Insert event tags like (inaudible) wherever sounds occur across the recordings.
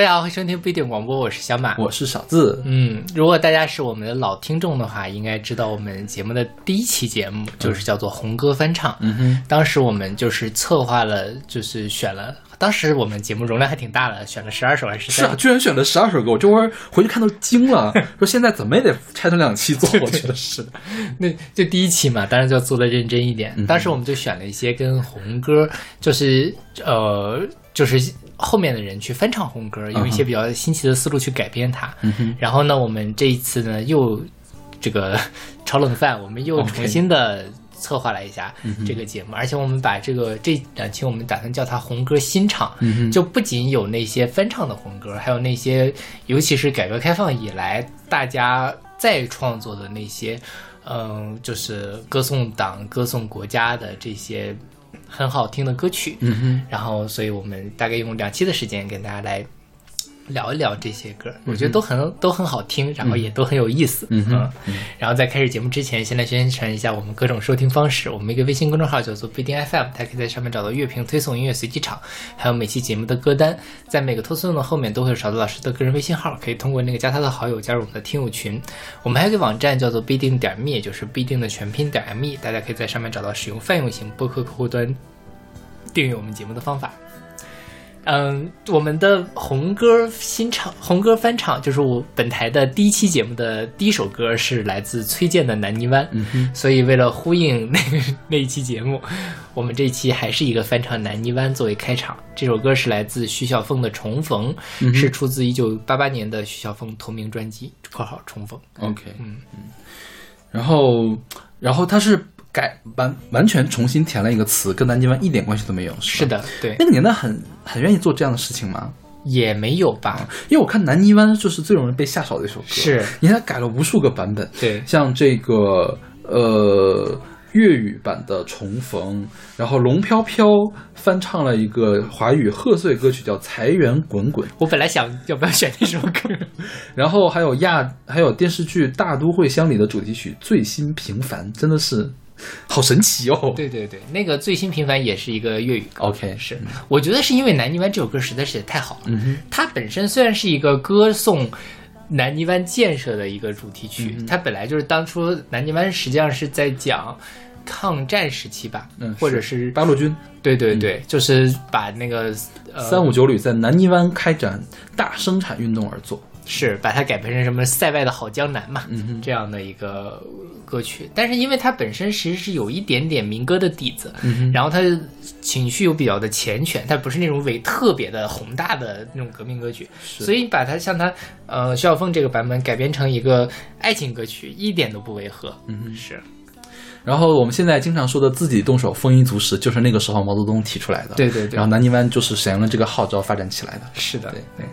大家好，欢迎收听不一定广播，我是小马，我是小字。嗯，如果大家是我们的老听众的话，应该知道我们节目的第一期节目就是叫做红歌翻唱。嗯哼，当时我们就是策划了，就是选了，当时我们节目容量还挺大的，选了十二首还是是啊，居然选了十二首歌，我这会儿回去看都惊了，(laughs) 说现在怎么也得拆成两期做，我觉得是的。那就第一期嘛，当然就要做的认真一点。嗯当时我们就选了一些跟红歌，就是呃，就是后面的人去翻唱红歌，用一些比较新奇的思路去改编它。嗯，然后呢，我们这一次呢又这个 (laughs) 炒冷饭，我们又重新的策划了一下这个节目，而且我们把这个这两期我们打算叫它红歌新唱。嗯，就不仅有那些翻唱的红歌，还有那些，尤其是改革开放以来大家再创作的那些，嗯，就是歌颂党、歌颂国家的这些很好听的歌曲。嗯哼，然后，所以我们大概用两期的时间跟大家来聊一聊这些歌，我觉得都很都很好听，然后也都很有意思。嗯然后在开始节目之前，先来宣传一下我们各种收听方式。我们一个微信公众号叫做不一定 FM，大家可以在上面找到乐评推送、音乐随机场，还有每期节目的歌单。在每个推送的后面都会有勺子老师的个人微信号，可以通过那个加他的好友加入我们的听友群。我们还有一个网站叫做必定点 me，就是必定的全拼点 me，大家可以在上面找到使用泛用型播客客户端订阅我们节目的方法。嗯，我们的红歌新唱、红歌翻唱，就是我本台的第一期节目的第一首歌，是来自崔健的《南泥湾》。所以为了呼应那个那一期节目，我们这一期还是一个翻唱《南泥湾》作为开场。这首歌是来自徐小凤的《重逢》，嗯是出自一九八八年的徐小凤同名专辑（括号重逢 OK，嗯然后，然后他是改完完全重新填了一个词，跟南极湾一点关系都没有。）。吧，是的，对，那个年代很很愿意做这样的事情吗？也没有吧？因为我看南泥湾就是最容易被下手的一首歌，是，你看他改了无数个版本，对，像这个呃粤语版的《重逢》，然后龙飘飘翻唱了一个华语贺岁歌曲叫《财源滚滚》，我本来想要不要选这首歌，(laughs) 然后还有亚还有电视剧《大都会乡里》的主题曲《最新平凡》，真的是 (laughs) 好神奇哦。对对对，那个最新平凡也是一个粤语歌。，OK，是，我觉得是因为《南泥湾》这首歌实在是也太好了。它本身虽然是一个歌颂南泥湾建设的一个主题曲，嗯它本来就是当初南泥湾实际上是在讲抗战时期吧，嗯，或者是八路军对对对，就是把那个呃三五九旅在南泥湾开展大生产运动而作。是把它改编成什么塞外的好江南嘛，嗯哼，这样的一个歌曲，但是因为它本身其实是有一点点民歌的底子，嗯哼，然后它的情绪又比较的缱绻，它不是那种伟特别的宏大的那种革命歌曲，是所以把它像它呃徐小凤这个版本改编成一个爱情歌曲，一点都不违和。嗯哼。是然后我们现在经常说的自己动手丰衣足食，就是那个时候毛泽东提出来的。对对对然后南泥湾就是响应了这个号召发展起来的。是的，对对。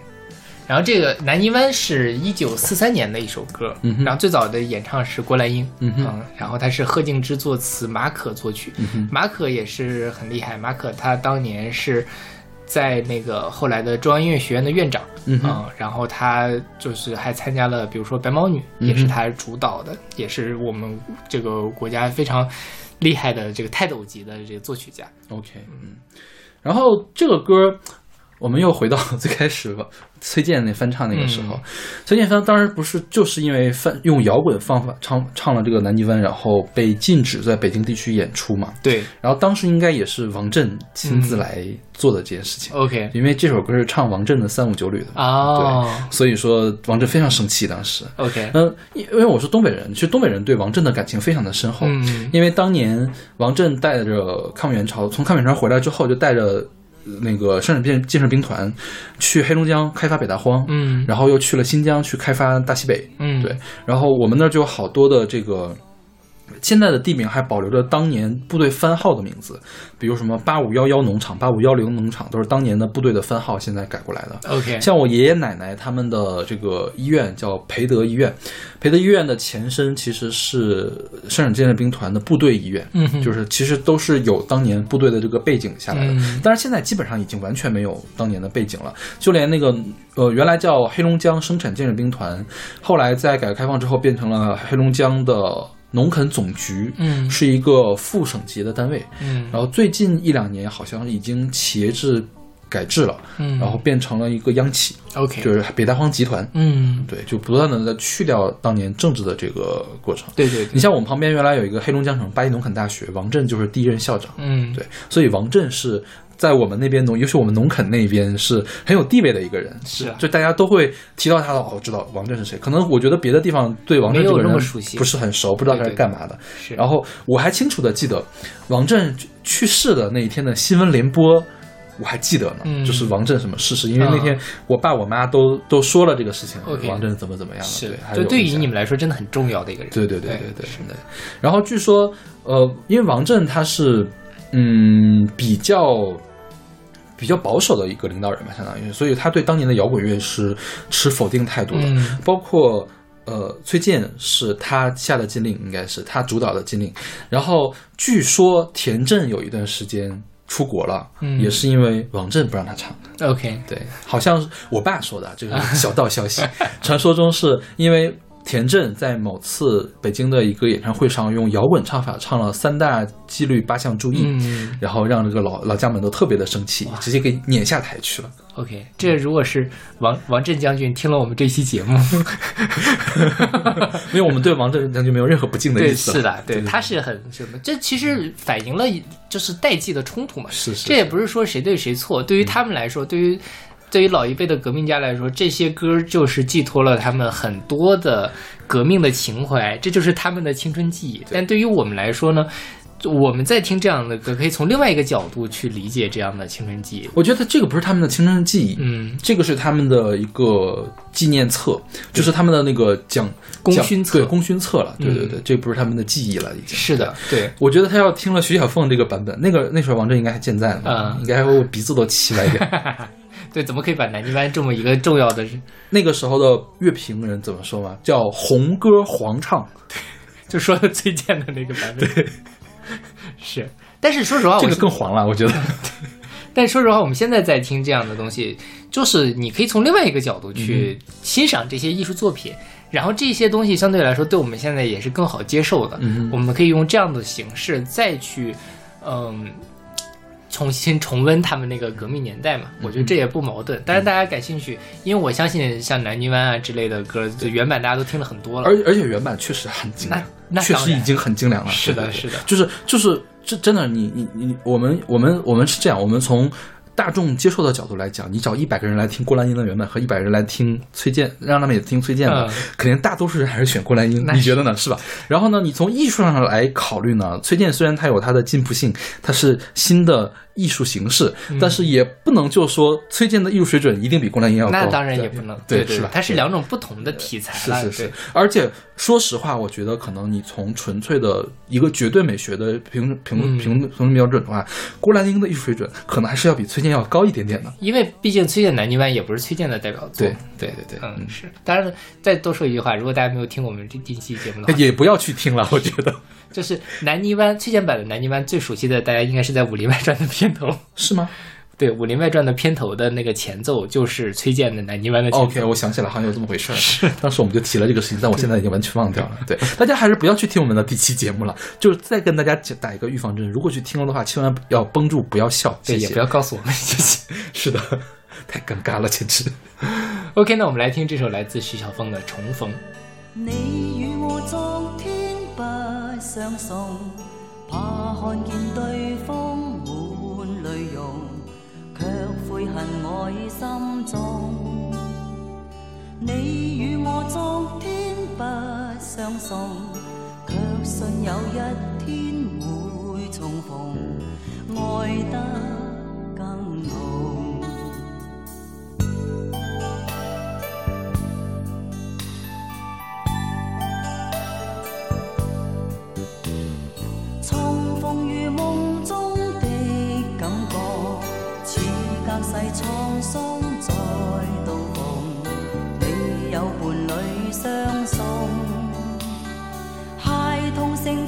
然后这个《南泥湾》是一九四三年的一首歌，嗯然后最早的演唱是郭兰英，嗯哼。然后他是贺敬之作词，马可作曲，嗯，马可也是很厉害，马可他当年是在那个后来的中央音乐学院的院长，嗯哼，然后他就是还参加了，比如说《白毛女》，嗯也是他主导的，也是我们这个国家非常厉害的这个泰斗级的这个作曲家。OK，嗯，然后这个歌，我们又回到 (laughs) 最开始吧，崔健那翻唱那个时候，嗯。崔健翻当时不是就是因为翻用摇滚方法唱唱了这个《南泥湾》，然后被禁止在北京地区演出嘛。对。然后当时应该也是王震亲自嗯来做的这件事情，，OK，因为这首歌是唱王震的三五九旅的嘛，哦所以说王震非常生气当时。，OK，嗯，因因为我是东北人，其实东北人对王震的感情非常的深厚。嗯。因为当年王震带着抗美援朝从抗美援朝回来之后，就带着呃那个生产建建设兵团去黑龙江开发北大荒，嗯然后又去了新疆去开发大西北。嗯，对，然后我们那儿就有好多的这个。现在的地名还保留着当年部队番号的名字，比如什么八五幺幺农场、八五幺零农场，都是当年的部队的番号，现在改过来的。，OK，像我爷爷奶奶他们的这个医院叫培德医院，培德医院的前身其实是生产建设兵团的部队医院，就是其实都是有当年部队的这个背景下来的。嗯但是现在基本上已经完全没有当年的背景了，就连那个呃原来叫黑龙江生产建设兵团，后来在改革开放之后变成了黑龙江的农垦总局，嗯是一个副省级的单位。嗯然后最近一两年好像已经企业制改制了，嗯然后变成了一个央企，OK，就是北大荒集团。嗯，对，就不断的在去掉当年政治的这个过程。对对对，你像我们旁边原来有一个黑龙江省巴黎农垦大学，王震就是第一任校长。嗯，对，所以王震是在我们那边农，尤其我们农垦那边是很有地位的一个人，是啊就大家都会提到他的，哦，知道王震是谁。可能我觉得别的地方对王震这个人不是很熟，不知道他是干嘛的。是，然后我还清楚的记得王震去世的那一天的新闻联播。我还记得呢，嗯就是王震什么逝世，因为啊那天我爸我妈都都说了这个事情王震怎么怎么样了，是对，就对于你们来说真的很重要的一个人。对对对对对对对。然后据说，呃，因为王震他是嗯比较比较保守的一个领导人嘛，相当于，所以他对当年的摇滚乐是持否定态度的，嗯包括。呃，崔健是他下的禁令，应该是他主导的禁令。然后据说田震有一段时间出国了，嗯也是因为王震不让他唱。OK，对，好像是我爸说的，这个是 (laughs) 小道消息。传说中是因为田震在某次北京的一个演唱会上用摇滚唱法唱了三大纪律八项注意，嗯然后让这个老老将们都特别的生气，直接给撵下台去了。，OK，这如果是王王震将军听了我们这期节目，(laughs) 因为我们对王震将军没有任何不敬的，意思。是的，对，对他是很什么？这其实反映了就是代际的冲突嘛。是是这也不是说谁对谁错，对于他们来说，对于对于老一辈的革命家来说，这些歌就是寄托了他们很多的革命的情怀，这就是他们的青春记忆。但对于我们来说呢，我们在听这样的歌，可以从另外一个角度去理解这样的青春记忆。我觉得这个不是他们的青春记忆，嗯，这个是他们的一个纪念册，就是他们的那个奖奖功勋册对功勋册了。对对嗯对，这不是他们的记忆了，已经是的，对，我觉得他要听了徐小凤这个版本，那个那时候王震应该还健在呢，嗯应该我鼻子都气歪掉。对，怎么可以把南泥湾这么一个重要的人，(laughs) 那个时候的乐评人怎么说嘛？叫红歌黄唱，就说的最贱的那个版本？是，但是说实话，这个更黄了，我觉得。(laughs) 但说实话，我们现在在听这样的东西，就是你可以从另外一个角度去欣赏这些艺术作品，然后这些东西相对来说对我们现在也是更好接受的。嗯我们可以用这样的形式再去，嗯。重新重温他们那个革命年代嘛，我觉得这也不矛盾。但是，大家感兴趣，因为我相信像南泥湾啊之类的歌，就原版大家都听了很多了。而而且原版确实很精良，确实已经很精良了。是的是的就是就是这真的，你你你，我们我们我们是这样，我们从。大众接受的角度来讲，你找一百个人来听郭兰英的原版和一百人来听崔健，让他们也听崔健的，嗯肯定大多数人还是选郭兰英，那你觉得呢？是吧？然后呢，你从艺术上来考虑呢，崔健虽然他有他的进步性，他是新的艺术形式，嗯但是也不能就说崔健的艺术水准一定比郭兰英要高。那当然也不能，对，是吧？它是两种不同的题材了。是是是，而且说实话，我觉得可能你从纯粹的一个绝对美学的评评嗯评评论标准的话，郭兰英的艺术水准可能还是要比崔健要高一点点的。因为毕竟崔健《南泥湾》也不是崔健的代表作。对对对对，嗯，是。当然，再多说一句话，如果大家没有听我们这第一期节目的话，也不要去听了，我觉得就是《南泥湾》崔健版的《南泥湾》最熟悉的，大家应该是在《武林外传》的片头。是吗对，《武林外传》的片头的那个前奏就是崔健的《南泥湾》的前奏。？OK，我想起来，好像有这么回事儿。当时我们就提了这个事情，但我现在已经完全忘掉了。对，(laughs) 大家还是不要去听我们的第七节目了。就是再跟大家讲打一个预防针，如果去听了的话，千万要绷住，不要笑。对，谢谢也不要告诉我们，(laughs) 谢谢。是的，太尴尬了，简直。OK，那我们来听这首来自徐小凤的《重逢》。相送，怕看见對方滿淚容，卻悔恨愛心中。你與我昨天不相送，卻信有一天會重逢，愛得更浓。沧桑再度逢。你有伴侣相送，孩童成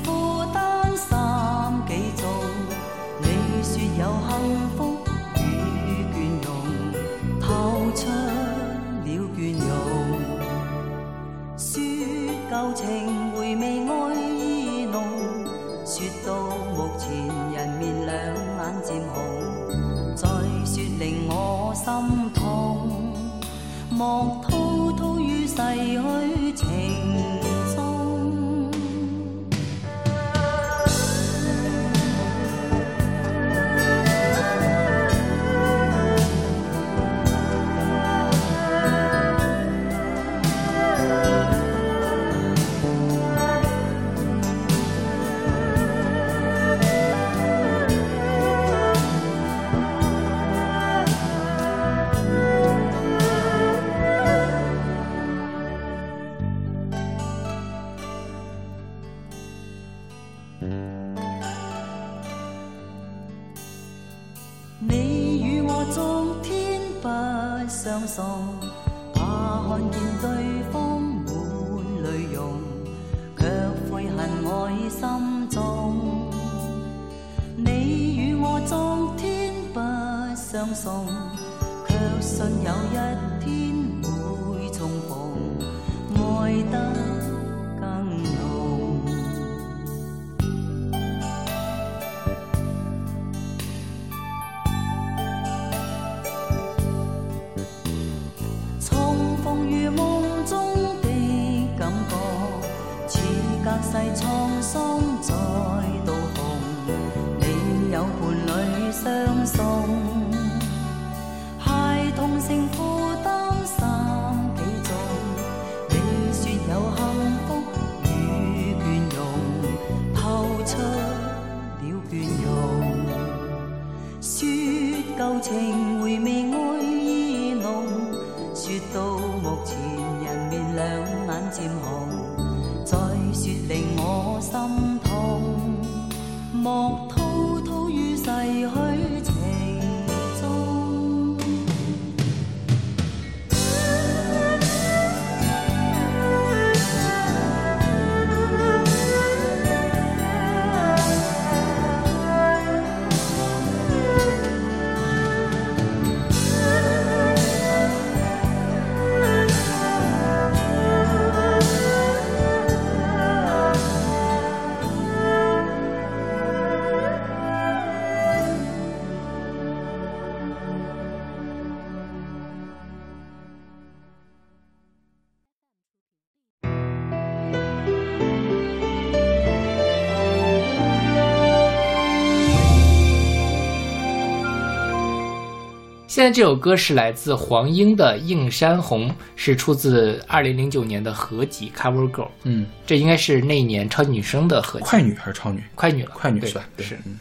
现在这首歌是来自黄英的《映山红》，是出自二零零九年的合集《Cover Girl》，嗯，这应该是那一年超级女声的合集。快女还是超女？快女了，快女是吧？对是，嗯。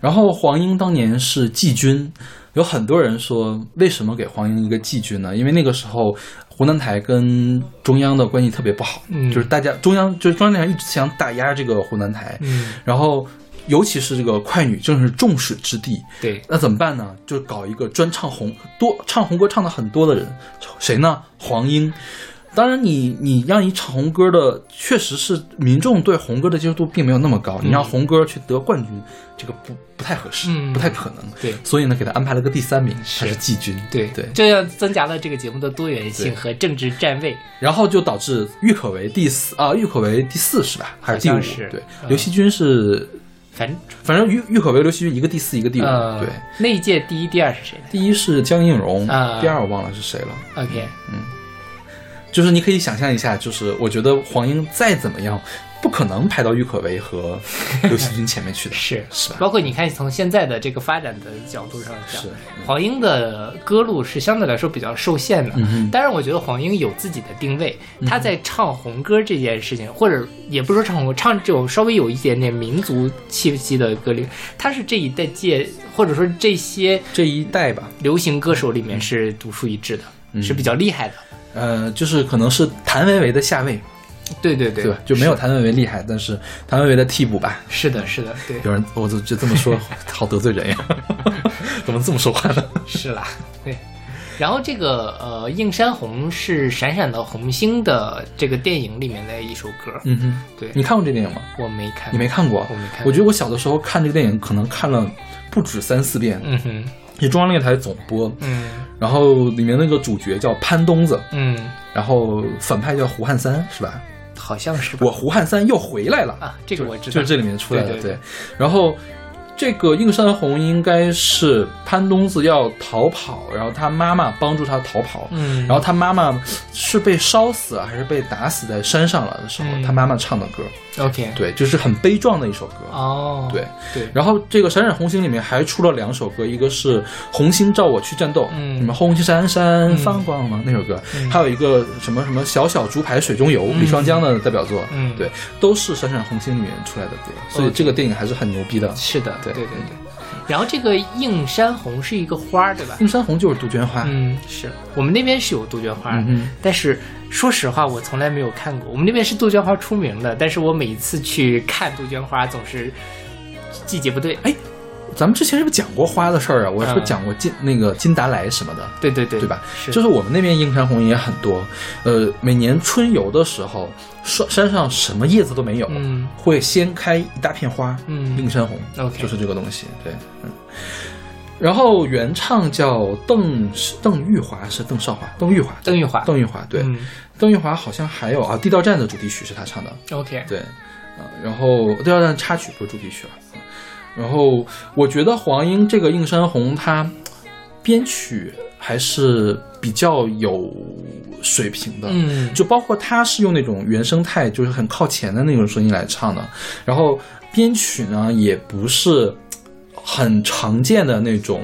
然后黄英当年是季军，有很多人说为什么给黄英一个季军呢？因为那个时候湖南台跟中央的关系特别不好，嗯就是大家中央就是中央电视台一直想打压这个湖南台，嗯，然后尤其是这个快女正是众矢之的，对，那怎么办呢？就搞一个专唱红多唱红歌唱的很多的人，谁呢？黄英。当然你，你让你唱红歌的，确实是民众对红歌的接受度并没有那么高。你让红歌去得冠军，这个不不太合适，嗯不太可能。对所以呢，给他安排了个第三名，是他是季军。对对，这样增加了这个节目的多元性和政治站位。然后就导致郁可唯第四啊，郁可唯第四是吧？还是第五？是对，嗯刘惜君是，反正反正郁郁可唯、刘惜君一个第四，一个第五。呃，对，那一届第一、第二是谁呢第一是江映蓉，啊第二我忘了是谁了。？OK，嗯就是你可以想象一下，就是我觉得黄英再怎么样，不可能排到郁可唯和 (laughs) 刘惜君前面去的，是。是吧？包括你看，从现在的这个发展的角度上讲是，黄英的歌路是相对来说比较受限的。当然，我觉得黄英有自己的定位，她在唱红歌这件事情，或者也不是说唱红歌，唱这种稍微有一点点民族气息的歌里，她是这一代界或者说这些这一代吧，流行歌手里面是独树一帜的，嗯。是比较厉害的。呃，就是可能是谭维维的下位，对对对，对吧？就没有谭维维厉害，但是谭维维的替补吧。是的，是的，对，有人，我就就这么说，(laughs) 好得罪人呀？(laughs) 怎么这么说话呢？是啦，对。然后这个呃，《映山红》是《闪闪的红星》的这个电影里面的一首歌，嗯哼，对，你看过这电影吗？我没看，你没看过？我没看我觉得我小的时候看这个电影，可能看了不止三四遍。嗯哼，就中央电视台总播，嗯然后里面那个主角叫潘东子，嗯，然后反派叫胡汉三，是吧？好像是我胡汉三又回来了。啊，这个我知道，就是这里面出来的。对。然后这个映山红应该是潘冬子要逃跑，然后他妈妈帮助他逃跑，嗯。然后他妈妈是被烧死了还是被打死在山上了的时候，嗯。他妈妈唱的歌，OK，对，就是很悲壮的一首歌。哦，对，对，然后这个《闪闪红星》里面还出了两首歌，一个是《红星照我去战斗》，嗯。什么红星闪闪嗯放光芒、那首歌，嗯。还有一个什么什么小小竹排水中游，嗯。李双江的代表作，嗯。对，都是《闪闪红星》里面出来的歌，所以这个电影还是很牛逼的。是的，对对对对。然后这个映山红是一个花儿，对吧？映山红就是杜鹃花，嗯，是我们那边是有杜鹃花，嗯但是说实话，我从来没有看过。我们那边是杜鹃花出名的，但是我每一次去看杜鹃花，总是季节不对。哎，咱们之前是不是讲过花的事儿啊？我是不是嗯讲过金、那个金达莱什么的？对对对，对吧？是，就是我们那边映山红也很多，呃，每年春游的时候，山山上什么叶子都没有，嗯。会先开一大片花，嗯。映山红 OK 就是这个东西，对，嗯。然后原唱叫邓邓玉华，是邓少华，邓玉华，邓玉华。邓玉华，对，嗯。邓玉华好像还有啊，《地道战》的主题曲是他唱的，，OK，对，啊，然后《地道战》插曲不是主题曲了，啊然后我觉得黄英这个映山红，它编曲还是比较有水平的，嗯，就包括他是用那种原生态，就是很靠前的那种声音来唱的，然后编曲呢也不是很常见的那种，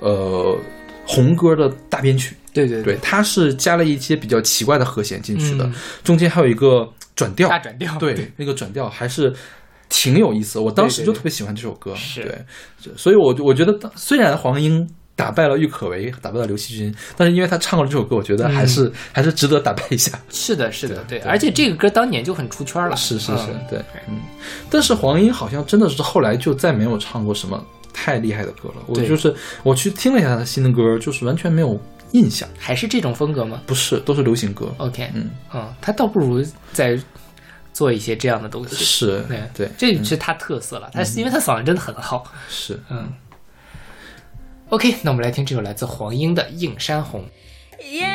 呃，红歌的大编曲，对对。对，，它是加了一些比较奇怪的和弦进去的，嗯。中间还有一个转调，大转调，对，那个转调还是挺有意思。我当时就特别喜欢这首歌，是对，所以我我觉得虽然黄英打败了郁可唯，打败了刘惜君，但是因为他唱过这首歌，我觉得还是、还是值得打败一下。(laughs) 是的，是的，对，对而且这个歌当年就很出圈了，是是是，嗯对，嗯。但是黄英好像真的是后来就再没有唱过什么太厉害的歌了。我对就是我去听了一下他新的歌，就是完全没有印象，还是这种风格吗不是都是流行歌。？OK，嗯，嗯，他倒不如再做一些这样的东西。是，对对，这是他特色了。他是因为他嗓音真的很好。是。嗯。OK，那我们来听这首来自黄英的《映山红》。夜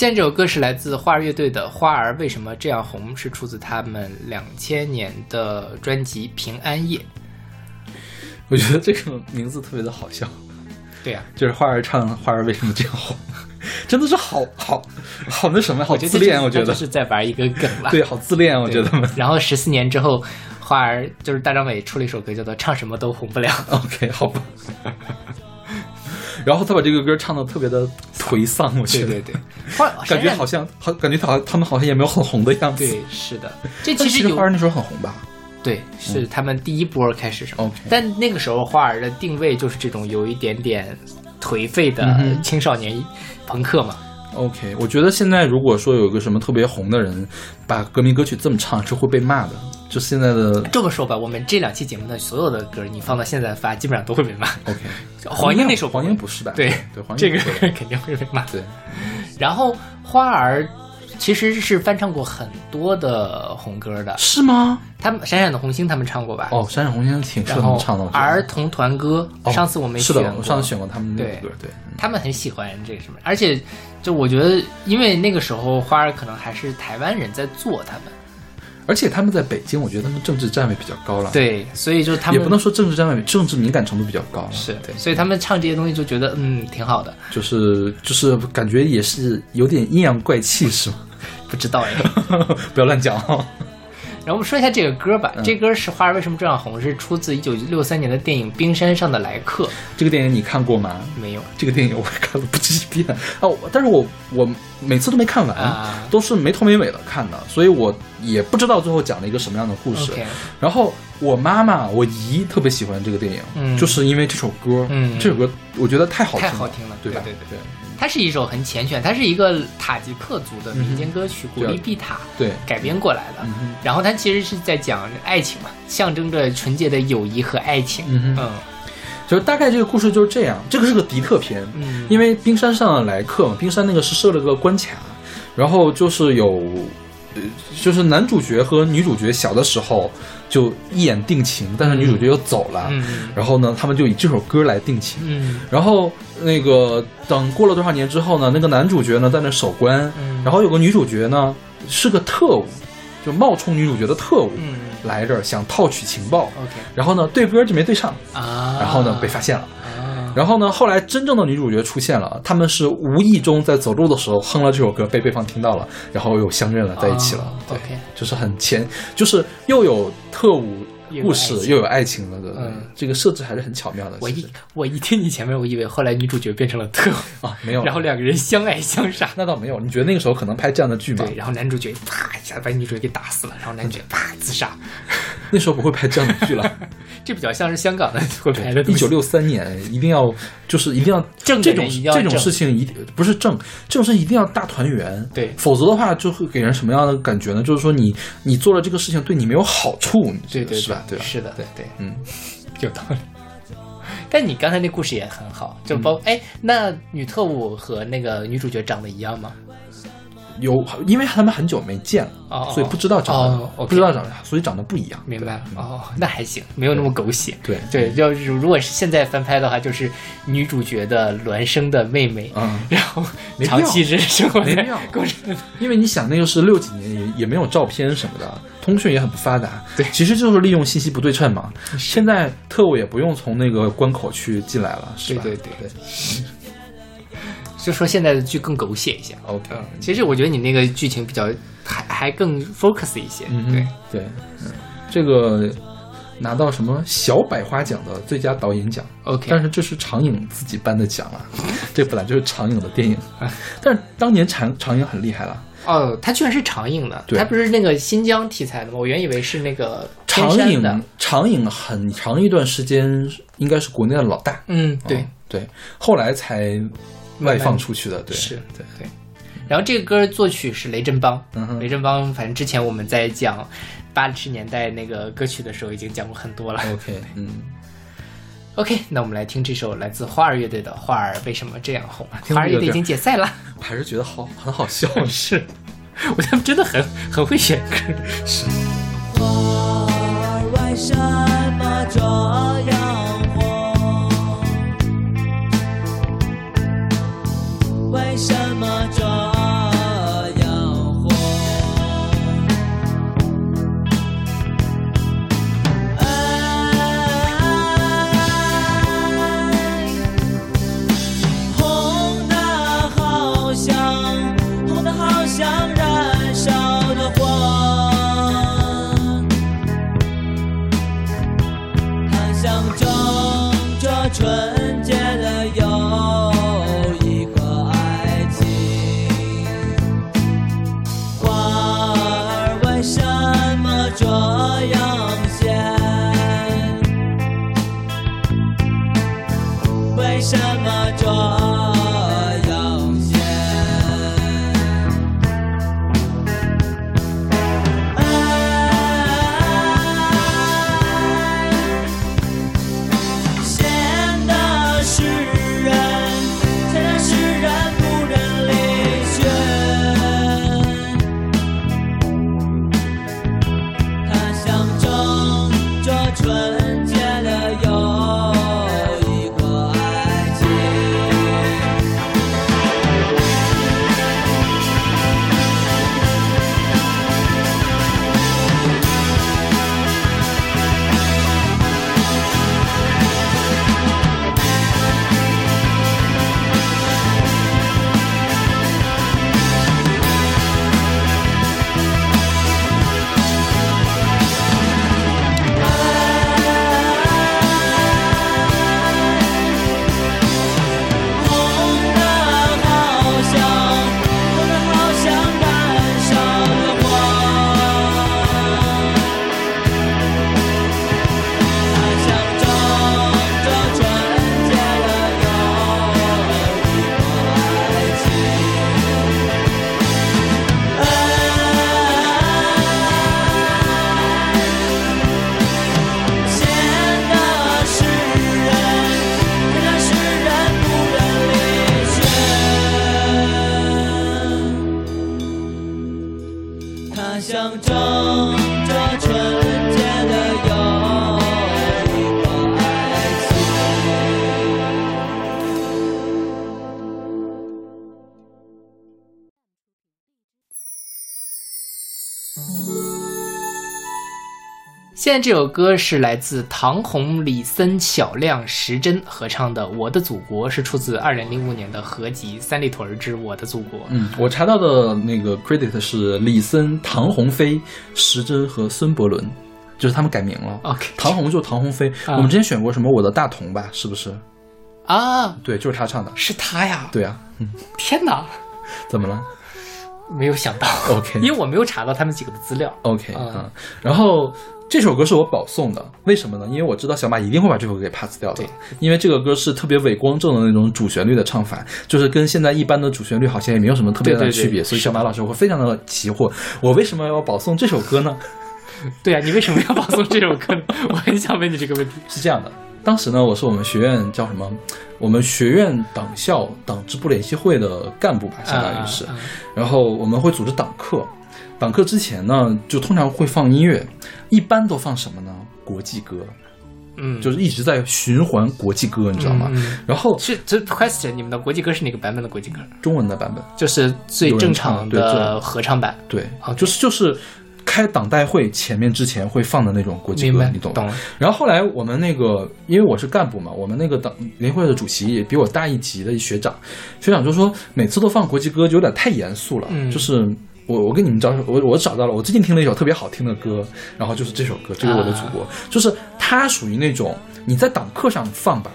现在这首歌是来自花儿乐队的《花儿为什么这样红》，是出自他们两千年的专辑《平安夜》。我觉得这个名字特别的好笑，对呀、就是花儿唱花儿为什么这样红，真的是好好好那什么，好自恋，我觉得就是在玩一个梗吧。对，好自恋，我觉得。然后十四年之后，花儿就是大张伟出了一首歌，叫做《唱什么都红不了》。OK，好吧。然后他把这个歌唱的特别的颓丧，我觉得，对对对，(laughs) 花感觉好像好，感觉他他们好像也没有很红的样子。对，是的，这其实花儿那时候很红吧？对，是他们第一波开始什么但那个时候花儿的定位就是这种有一点点颓废的青少年朋克嘛。OK，我觉得现在如果说有一个什么特别红的人把革命歌曲这么唱，是会被骂的。就现在的这么说吧，我们这两期节目的所有的歌，你放到现在发，基本上都会被骂。OK，(laughs) 黄英那首黄英不是吧？对对，黄英这个肯定会被骂。对，然后花儿其实是翻唱过很多的红歌的，是吗？他们闪闪的红星他们唱过吧？哦，闪闪红星挺适合他们唱的。儿童团歌，哦上次我没是的，选，我上次选过他们那个歌，对，嗯他们很喜欢这个什么，而且就我觉得，因为那个时候花儿可能还是台湾人在做他们，而且他们在北京，我觉得他们政治站位比较高了。，对，所以就他们也不能说政治站位，政治敏感程度比较高了。是对，所以他们唱这些东西就觉得嗯挺好的，就是就是感觉也是有点阴阳怪气，是吗？(laughs) 不知道哎。(laughs) 不要乱讲哦。然后我们说一下这个歌吧，嗯这歌是花儿为什么这样红，是出自一九六三年的电影《冰山上的来客》，这个电影你看过吗？没有这个电影我看了不止一遍啊，我但是我我每次都没看完，啊都是没头没尾的看的，所以我也不知道最后讲了一个什么样的故事。然后我妈妈、我姨特别喜欢这个电影，嗯就是因为这首歌，嗯这首歌我觉得太好听了，太好听了对吧？对对对它是一首很缱绻，它是一个塔吉克族的民间歌曲，古丽碧塔对改编过来的。嗯然后它其实是在讲爱情嘛，象征着纯洁的友谊和爱情。嗯嗯就是大概这个故事就是这样。这个是个敌特片，嗯因为冰山上的来客嘛，冰山那个是设了个关卡，然后就是有，呃，就是男主角和女主角小的时候就一眼定情，但是女主角又走了，嗯然后呢，他们就以这首歌来定情。嗯然后那个等过了多少年之后呢，那个男主角呢在那守关，嗯。然后有个女主角呢是个特务，就冒充女主角的特务、嗯。来这儿想套取情报，，OK。然后呢对歌就没对上，啊，然后呢被发现了。啊，然后呢，后来真正的女主角出现了，他们是无意中在走路的时候哼了这首歌，被对方听到了，然后又相认了，在一起了。OK 就是很前，就是又有特务故事又有爱情了的，嗯这个设置还是很巧妙的。我一我一听你前面，我以为后来女主角变成了特务，啊，没有，然后两个人相爱相杀。那倒没有。你觉得那个时候可能拍这样的剧吗？对，然后男主角啪一下把女主角给打死了，然后男主角啪自杀，(laughs) 那时候不会拍这样的剧了。(laughs) 这比较像是香港的会拍的。一九六三年，一定要就是一定要正这种这种事情一定不是正，这种事情一定要大团圆。对否则的话就会给人什么样的感觉呢？就是说你你做了这个事情对你没有好处，你对对是吧？对吧？是的，对，对，嗯，(laughs) 有道理。但你刚才那故事也很好，就包嗯。哎、那女特务和那个女主角长得一样吗？有，因为他们很久没见了，哦所以不知道长得、不知道长得，所以长得不一样。明白了嗯哦，那还行，没有那么狗血。对。对，要是如果是现在翻拍的话，就是女主角的孪生的妹妹，嗯，然后长期是生活在没必要。因为你想那个是六几年，也也没有照片什么的，通讯也很不发达。对其实就是利用信息不对称嘛。现在特务也不用从那个关口去进来了，是吧？对对对就说现在的剧更狗血一些。OK，嗯，其实我觉得你那个剧情比较还还更 focus 一些。嗯对，对，嗯，这个拿到什么小百花奖的最佳导演奖。，OK，但是这是长影自己颁的奖啊，(laughs) 这本来就是长影的电影，但是当年长长影很厉害了，哦，它居然是长影的，对它不是那个新疆题材的吗？我原以为是那个长影。长影很长一段时间应该是国内的老大，嗯，对嗯，对，后来才外放出去的，对，是对，对。然后这个歌作曲是雷振邦，雷振邦，反正之前我们在讲八十年代那个歌曲的时候已经讲过很多了。，OK，嗯，OK，那我们来听这首来自花儿乐队的《花儿为什么这样红》。花儿乐队已经解散了，我还是觉得好很好笑，(laughs) 是，我他们真的很很会选歌。是，花儿为什么这样红？为什么这现在这首歌是来自唐红、李森、小亮、石真合唱的《我的祖国》，是出自二零零五年的合集《三里屯之我的祖国》。嗯，我查到的那个 credit 是李森、唐鸿飞、石真和孙伯伦，就是他们改名了。OK 唐红就是唐鸿飞。啊我们之前选过什么我的大同吧？是不是？啊，对，就是他唱的。是他呀！对啊，天哪，怎么了没有想到。？OK，因为我没有查到他们几个的资料。OK 啊嗯，然后这首歌是我保送的，为什么呢？因为我知道小马一定会把这首歌给 pass 掉的，因为这个歌是特别伪光正的那种主旋律的唱法，就是跟现在一般的主旋律好像也没有什么特别大的对对对区别，所以小马老师会非常的疑惑，我为什么要保送这首歌呢？对啊，你为什么要保送这首歌呢？(laughs) 我很想问你这个问题。是这样的，当时呢，我是我们学院叫什么？我们学院党校党支部联席会的干部吧，相当于是。啊啊然后我们会组织党课，党课之前呢，就通常会放音乐，一般都放什么呢？国际歌，嗯，就是一直在循环国际歌，你知道吗？然后是这 question，你们的国际歌是哪个版本的国际歌？中文的版本，就是最正常的合唱版。对，OK 就是就是开党代会前面之前会放的那种国际歌，，你懂吗？懂。然后后来我们那个，因为我是干部嘛，我们那个党联会的主席也比我大一级的学长，学长就说每次都放国际歌就有点太严肃了，嗯就是。我我跟你们找我我找到了，我最近听了一首特别好听的歌，然后就是这首歌，这个我的祖国，就是它属于那种你在党课上放吧，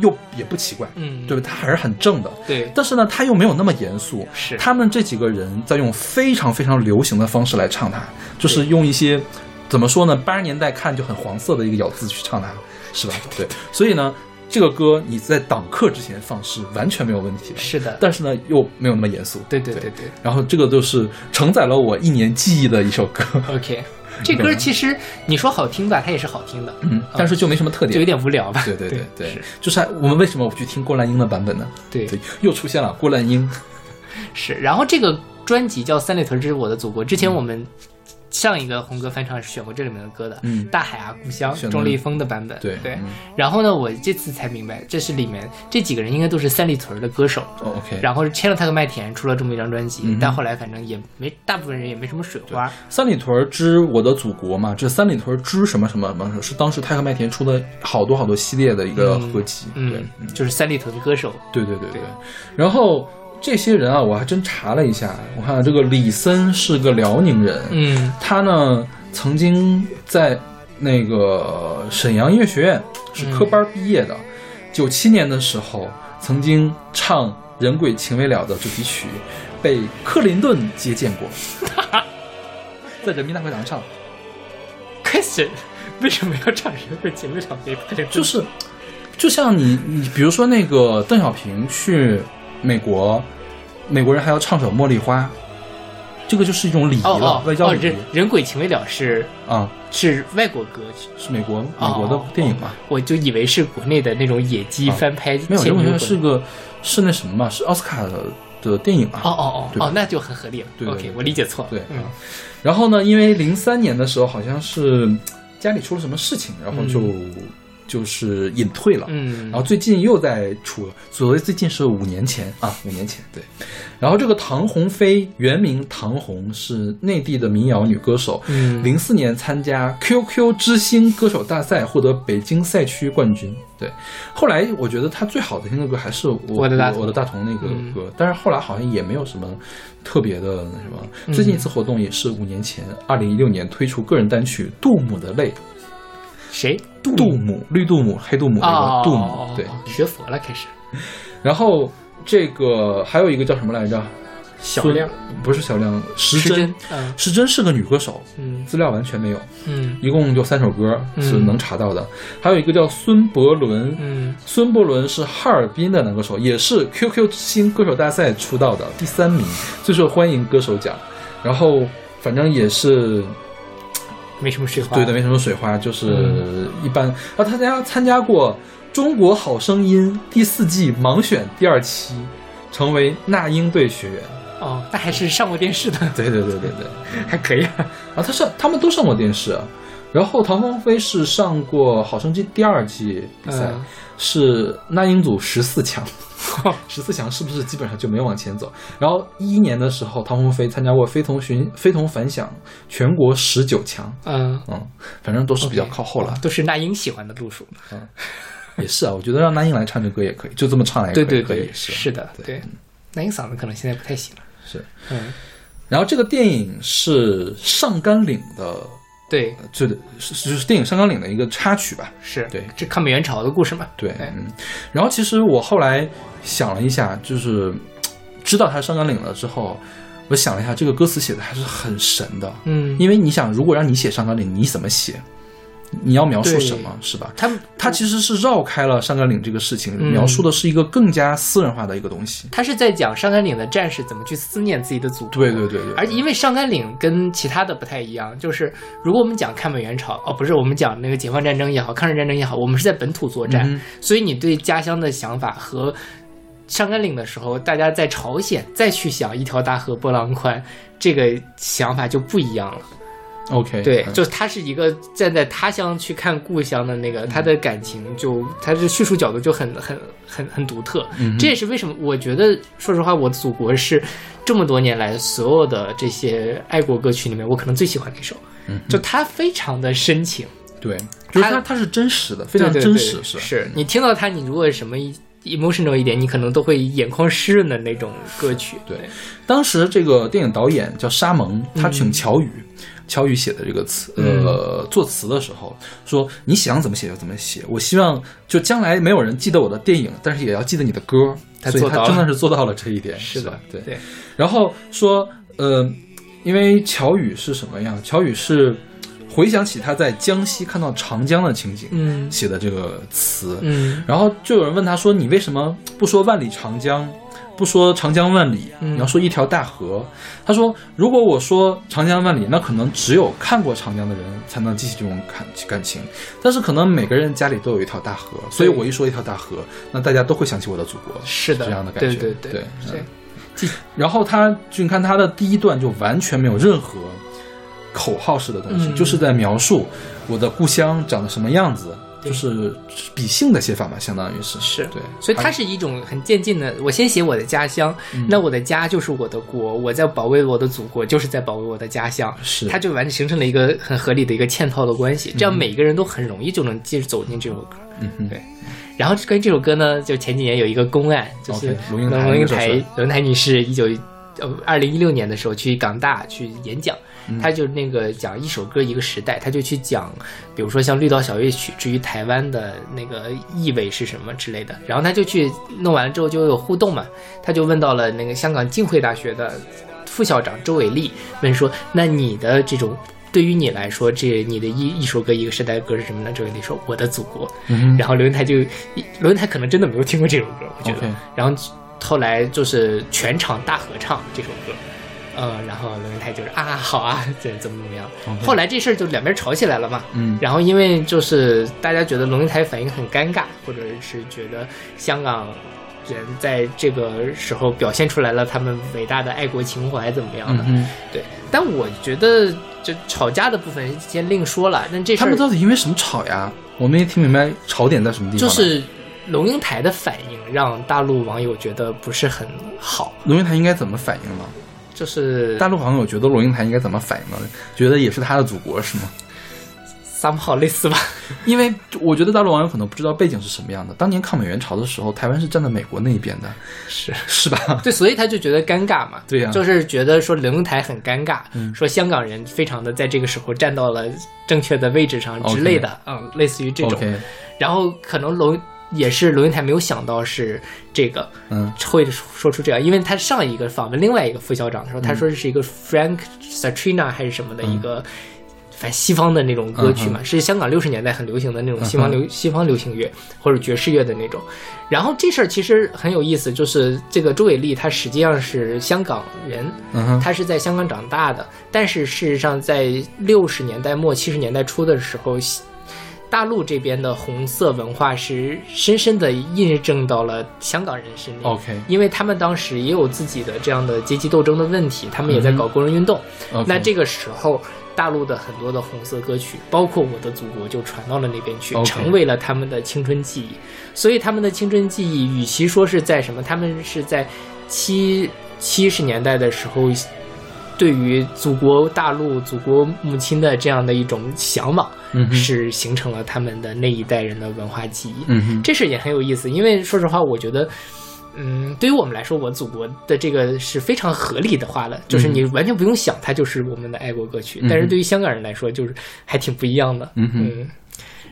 又也不奇怪，嗯，对吧？它还是很正的，对但是呢，它又没有那么严肃。是他们这几个人在用非常非常流行的方式来唱它，就是用一些怎么说呢，八十年代看就很黄色的一个咬字去唱它，是吧？对，所以呢，这个歌你在党课之前放是完全没有问题的，是的，但是呢又没有那么严肃。对对对对。然后这个就是承载了我一年记忆的一首歌，OK，这歌其实你说好听吧，它也是好听的，嗯，但是就没什么特点。就有点无聊吧。对对对对是，就是我们为什么不去听郭兰英的版本呢？对对，又出现了郭兰英，是。然后这个专辑叫《三里屯之我的祖国》，之前我们上一个红歌翻唱是选过这里面的歌的，嗯。大海啊故乡钟立风的版本，对对。嗯。然后呢，我这次才明白，这是里面这几个人应该都是三里屯的歌手。哦，OK，然后签了他个麦田，出了这么一张专辑，嗯但后来反正也没，大部分人也没什么水花。三里屯之我的祖国嘛，这三里屯之什么什么什么，是当时泰克麦田出的好多好多系列的一个合集。对嗯，，就是三里屯的歌手，对对对。对。然后这些人啊，我还真查了一下，我看这个李森是个辽宁人，嗯。他呢曾经在那个沈阳音乐学院是科班毕业的，九七、年的时候曾经唱《人鬼情未了》的主题曲，被克林顿接见过，(laughs) 在人民大会堂唱。，question，为什么要唱人鬼情未了？就是，就像你你比如说那个邓小平去美国，美国人还要唱首《茉莉花》，这个就是一种礼仪了，哦哦哦，外交礼仪人人鬼情未了是啊，是外国歌曲，是美国美哦国的电影嘛？我就以为是国内的那种野鸡啊翻拍。没有，人鬼倩女幽魂是个是那什么嘛？是奥斯卡的的电影嘛？哦哦对哦哦，那就很合理了。OK，我理解错了。对然后呢，因为零三年的时候好像是家里出了什么事情，然后就、就是隐退了。嗯，然后最近又在出了，所谓最近是五年前啊，五年前对。然后这个唐鸿飞原名唐红，是内地的民谣女歌手。嗯零四年参加 QQ 之星歌手大赛，获得北京赛区冠军。对，后来我觉得她最好的听的歌还是我我的大同我的大同那个嗯歌，但是后来好像也没有什么特别的那什么。嗯最近一次活动也是五年前，二零一六年推出个人单曲《杜母的泪》。谁？杜姆，绿杜姆，黑杜姆那哦个杜姆，对。学佛了开始。(laughs) 然后这个还有一个叫什么来着？小亮不是小亮，时珍时针。嗯时珍是个女歌手，嗯资料完全没有，嗯一共就三首歌嗯是能查到的。还有一个叫孙伯伦，嗯孙伯伦是哈尔滨的男歌手，也是 QQ 新歌手大赛出道的第三名，最受欢迎歌手奖。然后反正也是没什么水花。对的，没什么水花，就是嗯一般。啊，他参加参加过《中国好声音》第四季盲选第二期，成为那英队学员。哦，那还是上过电视的，对对对对对，(laughs) 还可以啊。啊，他上他们都上过电视啊。然后唐鹏飞是上过《好声音》第二季比赛，嗯是那英组十四强。(laughs) 十四强是不是基本上就没往前走？然后一一年的时候，唐凤飞参加过非同寻非同凡响全国十九强，嗯，嗯，反正都是比较靠后了。都是那英喜欢的路数。嗯 (laughs) 也是啊，我觉得让那英来唱这歌也可以，就这么唱来也可以，对对对，可以是是的，对对。那英嗓子可能现在不太行了。是。嗯，然后这个电影是上甘岭的，对，这是是就是电影上甘岭的一个插曲吧。是对这抗美援朝的故事嘛？对，哎嗯。然后其实我后来想了一下，就是知道它是上甘岭了之后，我想了一下，这个歌词写的还是很神的。嗯，因为你想，如果让你写上甘岭，你怎么写？你要描述什么，是吧？他们它其实是绕开了上甘岭这个事情，嗯描述的是一个更加私人化的一个东西。他是在讲上甘岭的战士怎么去思念自己的祖国。对对对对，而因为上甘岭跟其他的不太一样，就是如果我们讲抗美援朝，哦，不是我们讲那个解放战争也好，抗日战争也好，我们是在本土作战，嗯所以你对家乡的想法和上甘岭的时候，大家在朝鲜再去想一条大河波浪宽，这个想法就不一样了。OK，对，嗯。就他是一个站在他乡去看故乡的那个，他的感情就他的叙述角度就很很很很独特。嗯这也是为什么我觉得，说实话，我的祖国是这么多年来所有的这些爱国歌曲里面，我可能最喜欢的一首。嗯就它非常的深情，对，就是它它它是真实的，非常对对对真实，是。是。你听到它，你如果什么 emotional 一点，你可能都会眼眶湿润的那种歌曲。对。当时这个电影导演叫沙蒙，他请嗯乔羽，乔羽写的这个词，呃，作词的时候说你想怎么写就怎么写，我希望就将来没有人记得我的电影，但是也要记得你的歌，所以他他做到真的是做到了这一点，是的吧？对。对，然后说，呃，因为乔羽是什么样？乔羽是回想起他在江西看到长江的情景，嗯。写的这个词，嗯。然后就有人问他说：“你为什么不说万里长江，不说长江万里，嗯。你要说一条大河？”他说：“如果我说长江万里，那可能只有看过长江的人才能激起这种感感情，但是可能每个人家里都有一条大河，所以我一说一条大河，那大家都会想起我的祖国，是的，这样的感觉，对对对对嗯。然后他，就你看他的第一段就完全没有任何口号式的东西，嗯。就是在描述我的故乡长得什么样子，对就是比兴的写法嘛，相当于是。是。对，所以它是一种很渐进的。我先写我的家乡，嗯。那我的家就是我的国，我在保卫我的祖国，就是在保卫我的家乡。是。它就完全形成了一个很合理的一个嵌套的关系，这样每一个人都很容易就能进走进这首歌。嗯哼对。然后关于这首歌呢，就前几年有一个公案，就是龙应台龙应台女士一九呃二零一六年的时候去港大去演讲，嗯她就那个讲一首歌一个时代，他就去讲，比如说像《绿岛小夜曲》至于台湾的那个意味是什么之类的，然后他就去弄完了之后就有互动嘛，他就问到了那个香港浸会大学的副校长周伟丽，问说，那你的这种。对于你来说，这你的一一首歌一个时代的歌是什么呢？周伟丽说：“我的祖国。”嗯然后刘云台就，刘云台可能真的没有听过这首歌，我觉得。然后后来就是全场大合唱这首歌，呃，然后龙应台就是啊好啊，这怎么怎么样。后来这事儿就两边吵起来了嘛。嗯然后因为就是大家觉得龙应台反应很尴尬，或者是觉得香港人在这个时候表现出来了他们伟大的爱国情怀怎么样的。嗯对，但我觉得就吵架的部分先另说了，但这哼，他们到底因为什么吵呀？我没听明白吵点在什么地方。就是龙应台的反应让大陆网友觉得不是很好，龙应台应该怎么反应呢？就是大陆网友觉得龙应台应该怎么反应呢？觉得也是他的祖国是吗？somehow 类似吧。(laughs) 因为我觉得大陆网友可能不知道背景是什么样的。当年抗美援朝的时候，台湾是站在美国那一边的，是是吧？对，所以他就觉得尴尬嘛。对呀就是觉得说龙应台很尴尬，嗯说香港人非常的在这个时候站到了正确的位置上之类的，嗯，类似于这种。然后可能龙也是龙应台没有想到是这个，嗯。会说出这样，因为他上一个访问另外一个副校长的时候，他说是一个 Frank Satrina 还是什么的一个。反西方的那种歌曲嘛，是香港六十年代很流行的那种西方流、西方流行乐或者爵士乐的那种。然后这事儿其实很有意思，就是这个周伟丽她实际上是香港人，嗯哼，她是在香港长大的，但是事实上在六十年代末七十年代初的时候，西大陆这边的红色文化是深深的印证到了香港人身上。OK 因为他们当时也有自己的这样的阶级斗争的问题，他们也在搞工人运动。那这个时候，大陆的很多的红色歌曲，包括《我的祖国》，就传到了那边去成为了他们的青春记忆。所以他们的青春记忆，与其说是在什么，他们是在七七十年代的时候。对于祖国大陆、祖国母亲的这样的一种向往，嗯是形成了他们的那一代人的文化记忆。嗯哼，这事也很有意思，因为说实话，我觉得，嗯，对于我们来说，我祖国的这个是非常合理的话了，就是你完全不用想，它就是我们的爱国歌曲。嗯但是对于香港人来说，就是还挺不一样的。嗯哼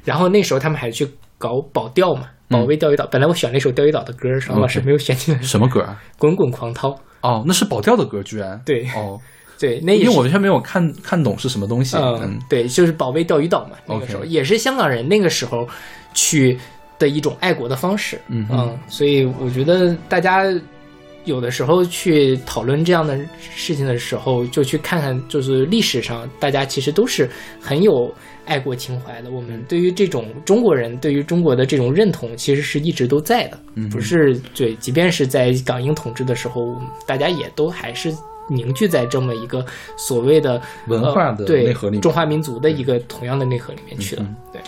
然后那时候他们还去搞保钓嘛，保卫钓鱼岛。本来我选了一首钓鱼岛的歌，邵老师没有选进来，《什么歌啊？滚滚狂涛》。哦，那是保钓的歌，居然对哦，对，那因为我完全没有看看懂是什么东西。嗯嗯，对，就是保卫钓鱼岛嘛。那个时候也是香港人那个时候去的一种爱国的方式。嗯哼所以我觉得大家有的时候去讨论这样的事情的时候，就去看看，就是历史上大家其实都是很有爱国情怀的。我们对于这种中国人对于中国的这种认同，其实是一直都在的，嗯不是对，即便是在港英统治的时候，大家也都还是。凝聚在这么一个所谓的文化的呃、对内核里面。中华民族的一个同样的内核里面去了。嗯对，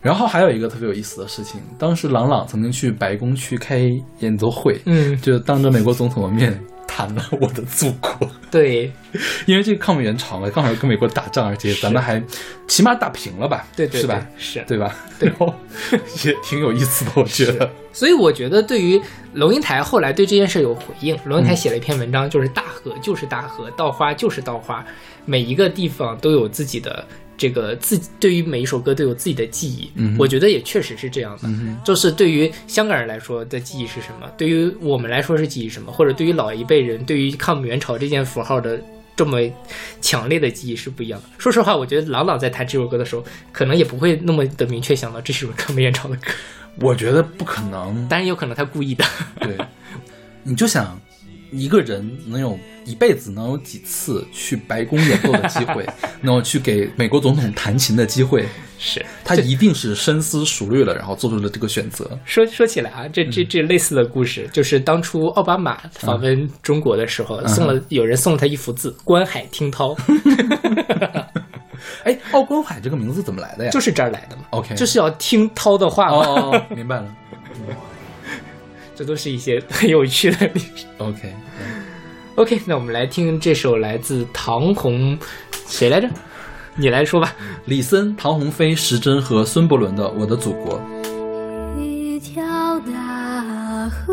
然后还有一个特别有意思的事情，当时朗朗曾经去白宫去开演奏会，嗯，就当着美国总统的面弹了《我的祖国》，对，因为这个抗美援朝嘛，刚好跟美国打仗，而且咱们还起码打平了吧？对对是吧？对是对吧？(laughs) 然后也挺有意思的，我觉得。所以我觉得，对于龙应台后来对这件事有回应，龙应嗯台写了一篇文章，就是大河就是大河，稻花就是稻花，每一个地方都有自己的这个自，对于每一首歌都有自己的记忆。嗯我觉得也确实是这样的。嗯就是对于香港人来说的记忆是什么，对于我们来说是记忆什么，或者对于老一辈人对于抗美援朝这件符号的这么强烈的记忆是不一样的。说实话，我觉得朗朗在弹这首歌的时候，可能也不会那么的明确想到这是首抗美援朝的歌，我觉得不可能。当然有可能他故意的。对，(laughs) 你就想一个人能有一辈子能有几次去白宫演奏的机会，(laughs) 能有去给美国总统弹琴的机会，是他一定是深思熟虑了，然后做出了这个选择。说说起来啊，这这这类似的故事，就是当初奥巴马访问中国的时候，送了有人送了他一幅字“观海听涛 (laughs) 哎，奥观海这个名字怎么来的”，呀？就是这儿来的嘛。OK 就是要听涛的话嘛。哦，哦明白了。这都是一些很有趣的历史。OK，OK，那我们来听这首来自唐红，谁来着？你来说吧。李森、唐鸿飞、时珍和孙伯伦的《我的祖国》。一条大河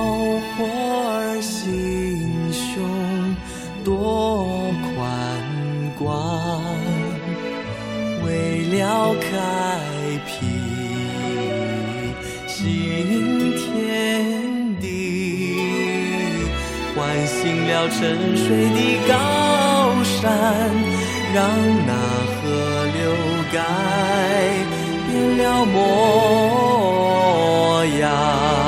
开辟新天地。唤醒了沉睡的高山，让那河流改变了模样。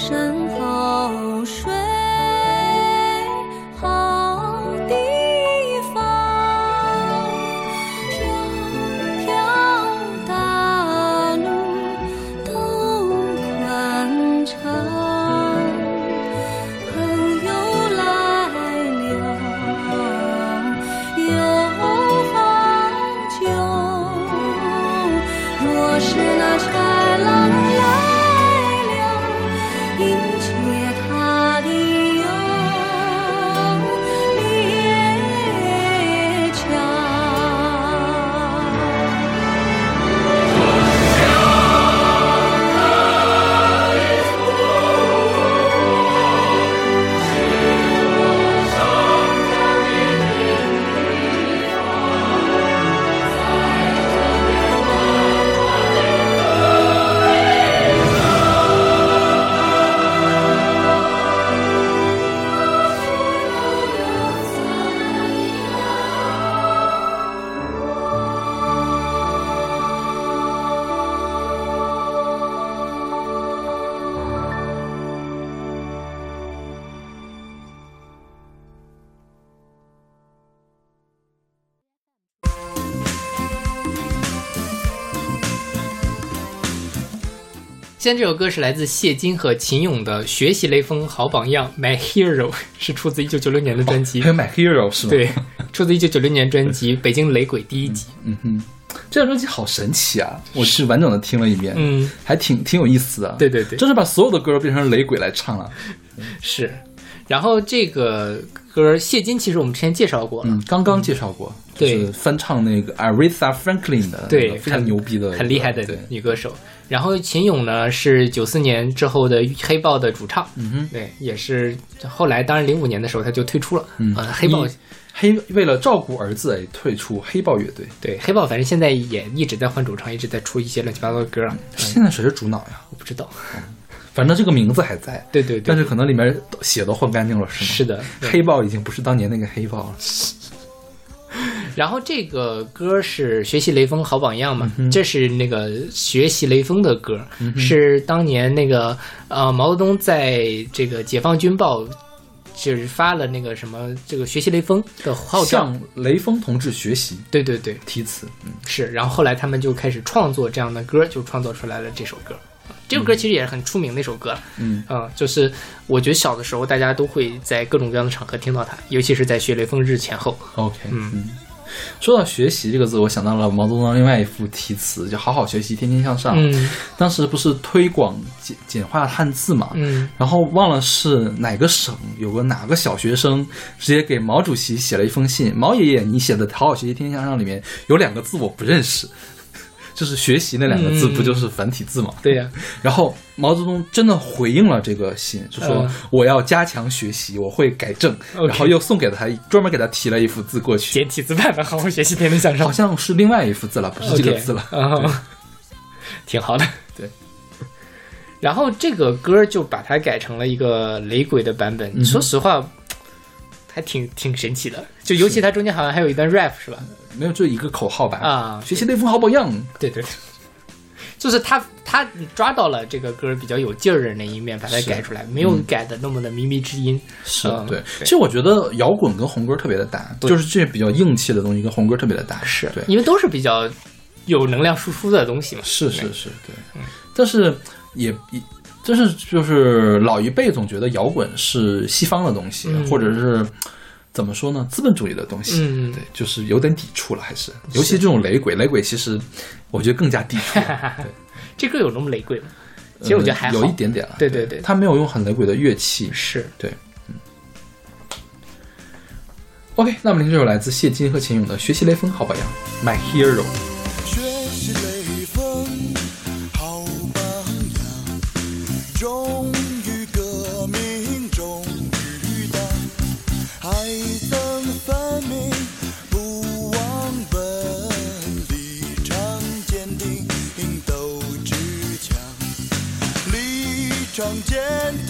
生。这首歌是来自谢金和秦勇的《学习雷锋好榜样》，My Hero (laughs) 是出自一九九六年的专辑还，有 My Hero 是吗？对，出自一九九六年专辑《北京雷鬼》第一集。嗯哼，这张专辑好神奇啊！我是完整的听了一遍，嗯，还挺挺有意思的。对对对就是把所有的歌变成雷鬼来唱了。(laughs) 是。然后这个歌谢金其实我们之前介绍过了，嗯，刚刚介绍过，对就是翻唱那个 Aretha Franklin 的，对，非常牛逼的，很厉害的，女歌手。然后秦勇呢是九四年之后的黑豹的主唱，嗯哼，对，也是后来当然零五年的时候他就退出了，嗯。呃，黑豹。黑为了照顾儿子，哎，退出黑豹乐队。对黑豹，反正现在也一直在换主唱，一直在出一些乱七八糟的歌现在谁是主脑呀？我不知道，反正这个名字还在，对对对，但是可能里面血都换干净了，是吗？是的，黑豹已经不是当年那个黑豹了。然后这个歌是《学习雷锋好榜样》嗯嘛，这是那个学习雷锋的歌，是当年那个呃毛泽东在这个《解放军报》就是发了那个什么这个学习雷锋的号召，向雷锋同志学习。对对对，题词，嗯。是。然后后来他们就开始创作这样的歌，就创作出来了这首歌。这首歌其实也是很出名的一首歌，嗯。嗯，就是我觉得小的时候大家都会在各种各样的场合听到它，尤其是在学雷锋日前后。，OK，嗯。嗯。说到学习这个字，我想到了毛泽东另外一副题词，就“好好学习，天天向上”。嗯当时不是推广简简化汉字嘛，嗯，然后忘了是哪个省有个哪个小学生直接给毛主席写了一封信，毛爷爷，你写的“好好学习，天天向上”里面有两个字我不认识，就是“学习”那两个字嗯不就是繁体字嘛？对呀、(laughs) 然后毛泽东真的回应了这个信，就说嗯我要加强学习，我会改正然后又送给了他专门给他提了一幅字过去，简体字版的好好学习，天天向上好。像是另外一幅字了，不是这个字了。啊，(laughs) 挺好的。对，然后这个歌就把它改成了一个雷鬼的版本。嗯说实话，还还挺挺神奇的。就尤其它中间好像还有一段 rap 是吧？没有，就一个口号吧。啊学习雷锋好榜样。对 (laughs) 对，就是他他抓到了这个歌比较有劲儿的那一面，把它改出来，没有改的那么的靡靡之音。是嗯对，其实我觉得摇滚跟红歌特别的搭，就是这些比较硬气的东西跟红歌特别的搭。是对，因为都是比较有能量输出的东西嘛。是是是，对。但是也也，但是就是老一辈总觉得摇滚是西方的东西，嗯或者是怎么说呢，资本主义的东西。嗯对，就是有点抵触了，还是尤其这种雷鬼，雷鬼其实我觉得更加抵触。(laughs) 对，这歌有那么雷鬼吗？其实我觉得还好，呃有一点点了。对对对他没有用很雷鬼的乐器。是对，嗯。OK，那么听这首来自谢金和秦勇的《学习雷锋好榜样》，My Hero。当真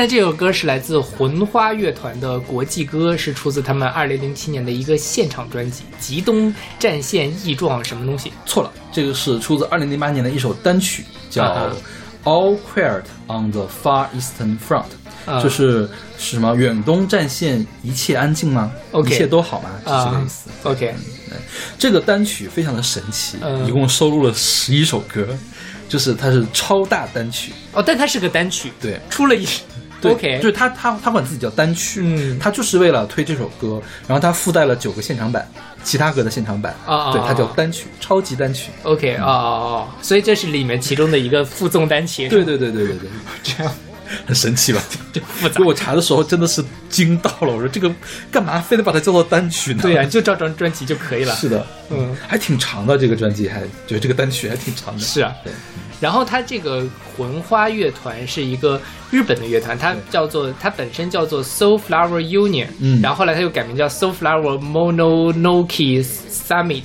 在这首歌是来自魂花乐团的《国际歌》，是出自他们二零零七年的一个现场专辑《极东战线异状》什么东西？错了，这个是出自二零零八年的一首单曲，叫啊《All Quiet on the Far Eastern Front》，啊。就是是什么？远东战线一切安静吗？OK 一切都好吗？是这个啊意思。，OK，这个单曲非常的神奇，嗯。一共收录了十一首歌，就是它是超大单曲。哦，但它是个单曲，对。出了一对，OK，就是他他他管自己叫单曲，嗯他就是为了推这首歌，然后他附带了九个现场版，其他歌的现场版，啊啊对，他叫啊单曲，超级单曲。OK，哦哦哦，所以这是里面其中的一个附赠单曲，对对对对对对，(laughs) 这样。很神奇吧？(laughs) 就 (laughs) 复杂。我查的时候真的是惊到了，我说这个干嘛非得把它叫做单曲呢？对呀、就照张专辑就可以了。是的，嗯，还挺长的，这个专辑还觉得这个单曲还挺长的。是啊对，然后它这个魂花乐团是一个日本的乐团，它叫做它本身叫做 Soul Flower Union，嗯然后后来它又改名叫 Soul Flower Mononoke Summit，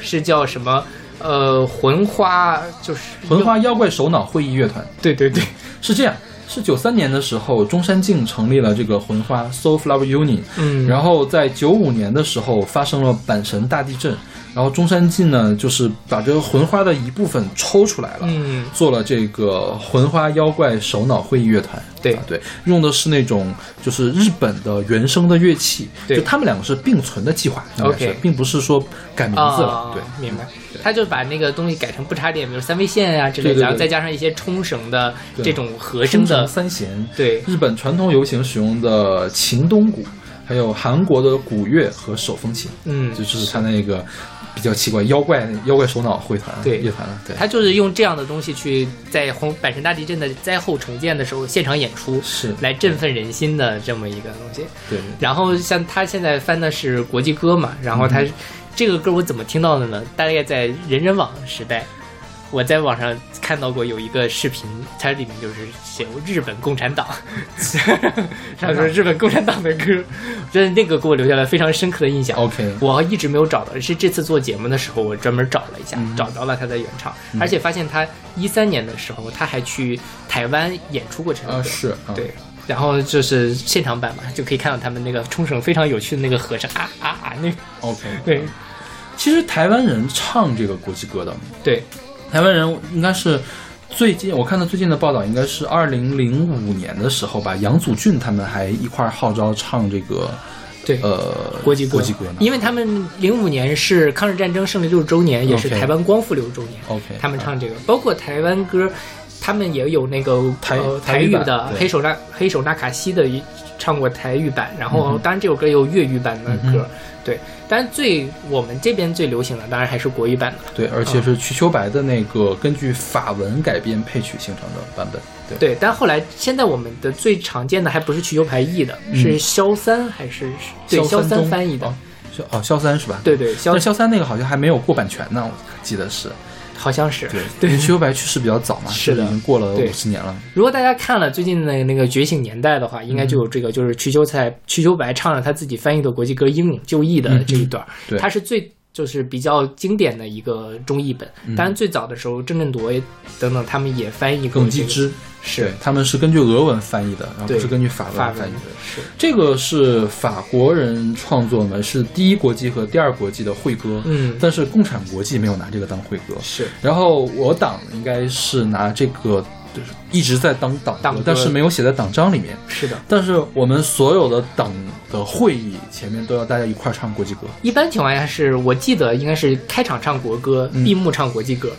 是叫什么？呃，魂花就是魂花妖怪首脑会议乐团对对对，是这样。是九三年的时候，中山靖成立了这个魂花 Soul Flower Union，嗯然后在九五年的时候发生了阪神大地震，然后中山靖呢就是把这个魂花的一部分抽出来了，嗯做了这个魂花妖怪首脑会议乐团。对啊对，用的是那种就是日本的原声的乐器，对就他们两个是并存的计划 OK 并不是说改名字了。啊对，明白。他就把那个东西改成不插电，比如三味线啊、之类的，然后再加上一些冲绳的这种和声的，三弦，对日本传统游行使用的琴东鼓，还有韩国的鼓乐和手风琴，嗯，这就是他那个比较奇怪妖怪妖怪首脑会团对乐团了。对，他就是用这样的东西去在红阪神大地震的灾后重建的时候现场演出，是来振奋人心的这么一个东西。对然后像他现在翻的是国际歌嘛，然后他、嗯这个歌我怎么听到的呢？大概在人人网时代，我在网上看到过有一个视频，它里面就是写日本共产党，(laughs) 他说日本共产党的歌，真的那个给我留下了非常深刻的印象。OK 我一直没有找到，是这次做节目的时候，我专门找了一下，嗯。找到了他的原唱，而且发现他一三年的时候，他还去台湾演出过这首歌。啊是啊。对。然后就是现场版嘛，就可以看到他们那个冲绳非常有趣的那个和声啊啊啊，那个。OK 对。其实台湾人唱这个国际歌的，对台湾人应该是最近我看到最近的报道，应该是二零零五年的时候吧，杨祖俊他们还一块儿号召唱这个对呃国际，国际歌呢。因为他们零五年是抗日战争胜利六十周年，也是台湾光复六十周年 OK，他们唱这个，包括台湾歌，他们也有那个台呃台语的黑手纳黑手纳卡西的唱过台语版，然嗯后当然这首歌也有粤语版的歌，嗯对，当然最我们这边最流行的当然还是国语版的，对，而且是瞿秋白的那个根据法文改编配曲形成的版本。对，对，但后来现在我们的最常见的还不是瞿秋白译的，嗯是萧三还是对萧三翻译的哦，萧哦萧三是吧？对对，萧但萧三那个好像还没有过版权呢，我记得是。好像是对，对。瞿秋白去世比较早嘛，是的。已经过了五十年了。如果大家看了最近的那个《觉醒年代》的话，应该就有这个，就是瞿秋才瞿秋白唱了他自己翻译的国际歌《英勇就义》的这一段，嗯对。它是最就是比较经典的一个中译本。嗯当然，最早的时候，郑振铎等等他们也翻译过、这个。耿继之是，他们是根据俄文翻译的，然后不是根据法法文文翻译的。是这个是法国人创作的，是第一国际和第二国际的会歌。嗯但是共产国际没有拿这个当会歌。是然后我党应该是拿这个就是一直在当党但是没有写在党章里面。是的。但是我们所有的党的会议前面都要大家一块儿唱国际歌。一般情况下是我记得应该是开场唱国歌，嗯闭幕唱国际歌，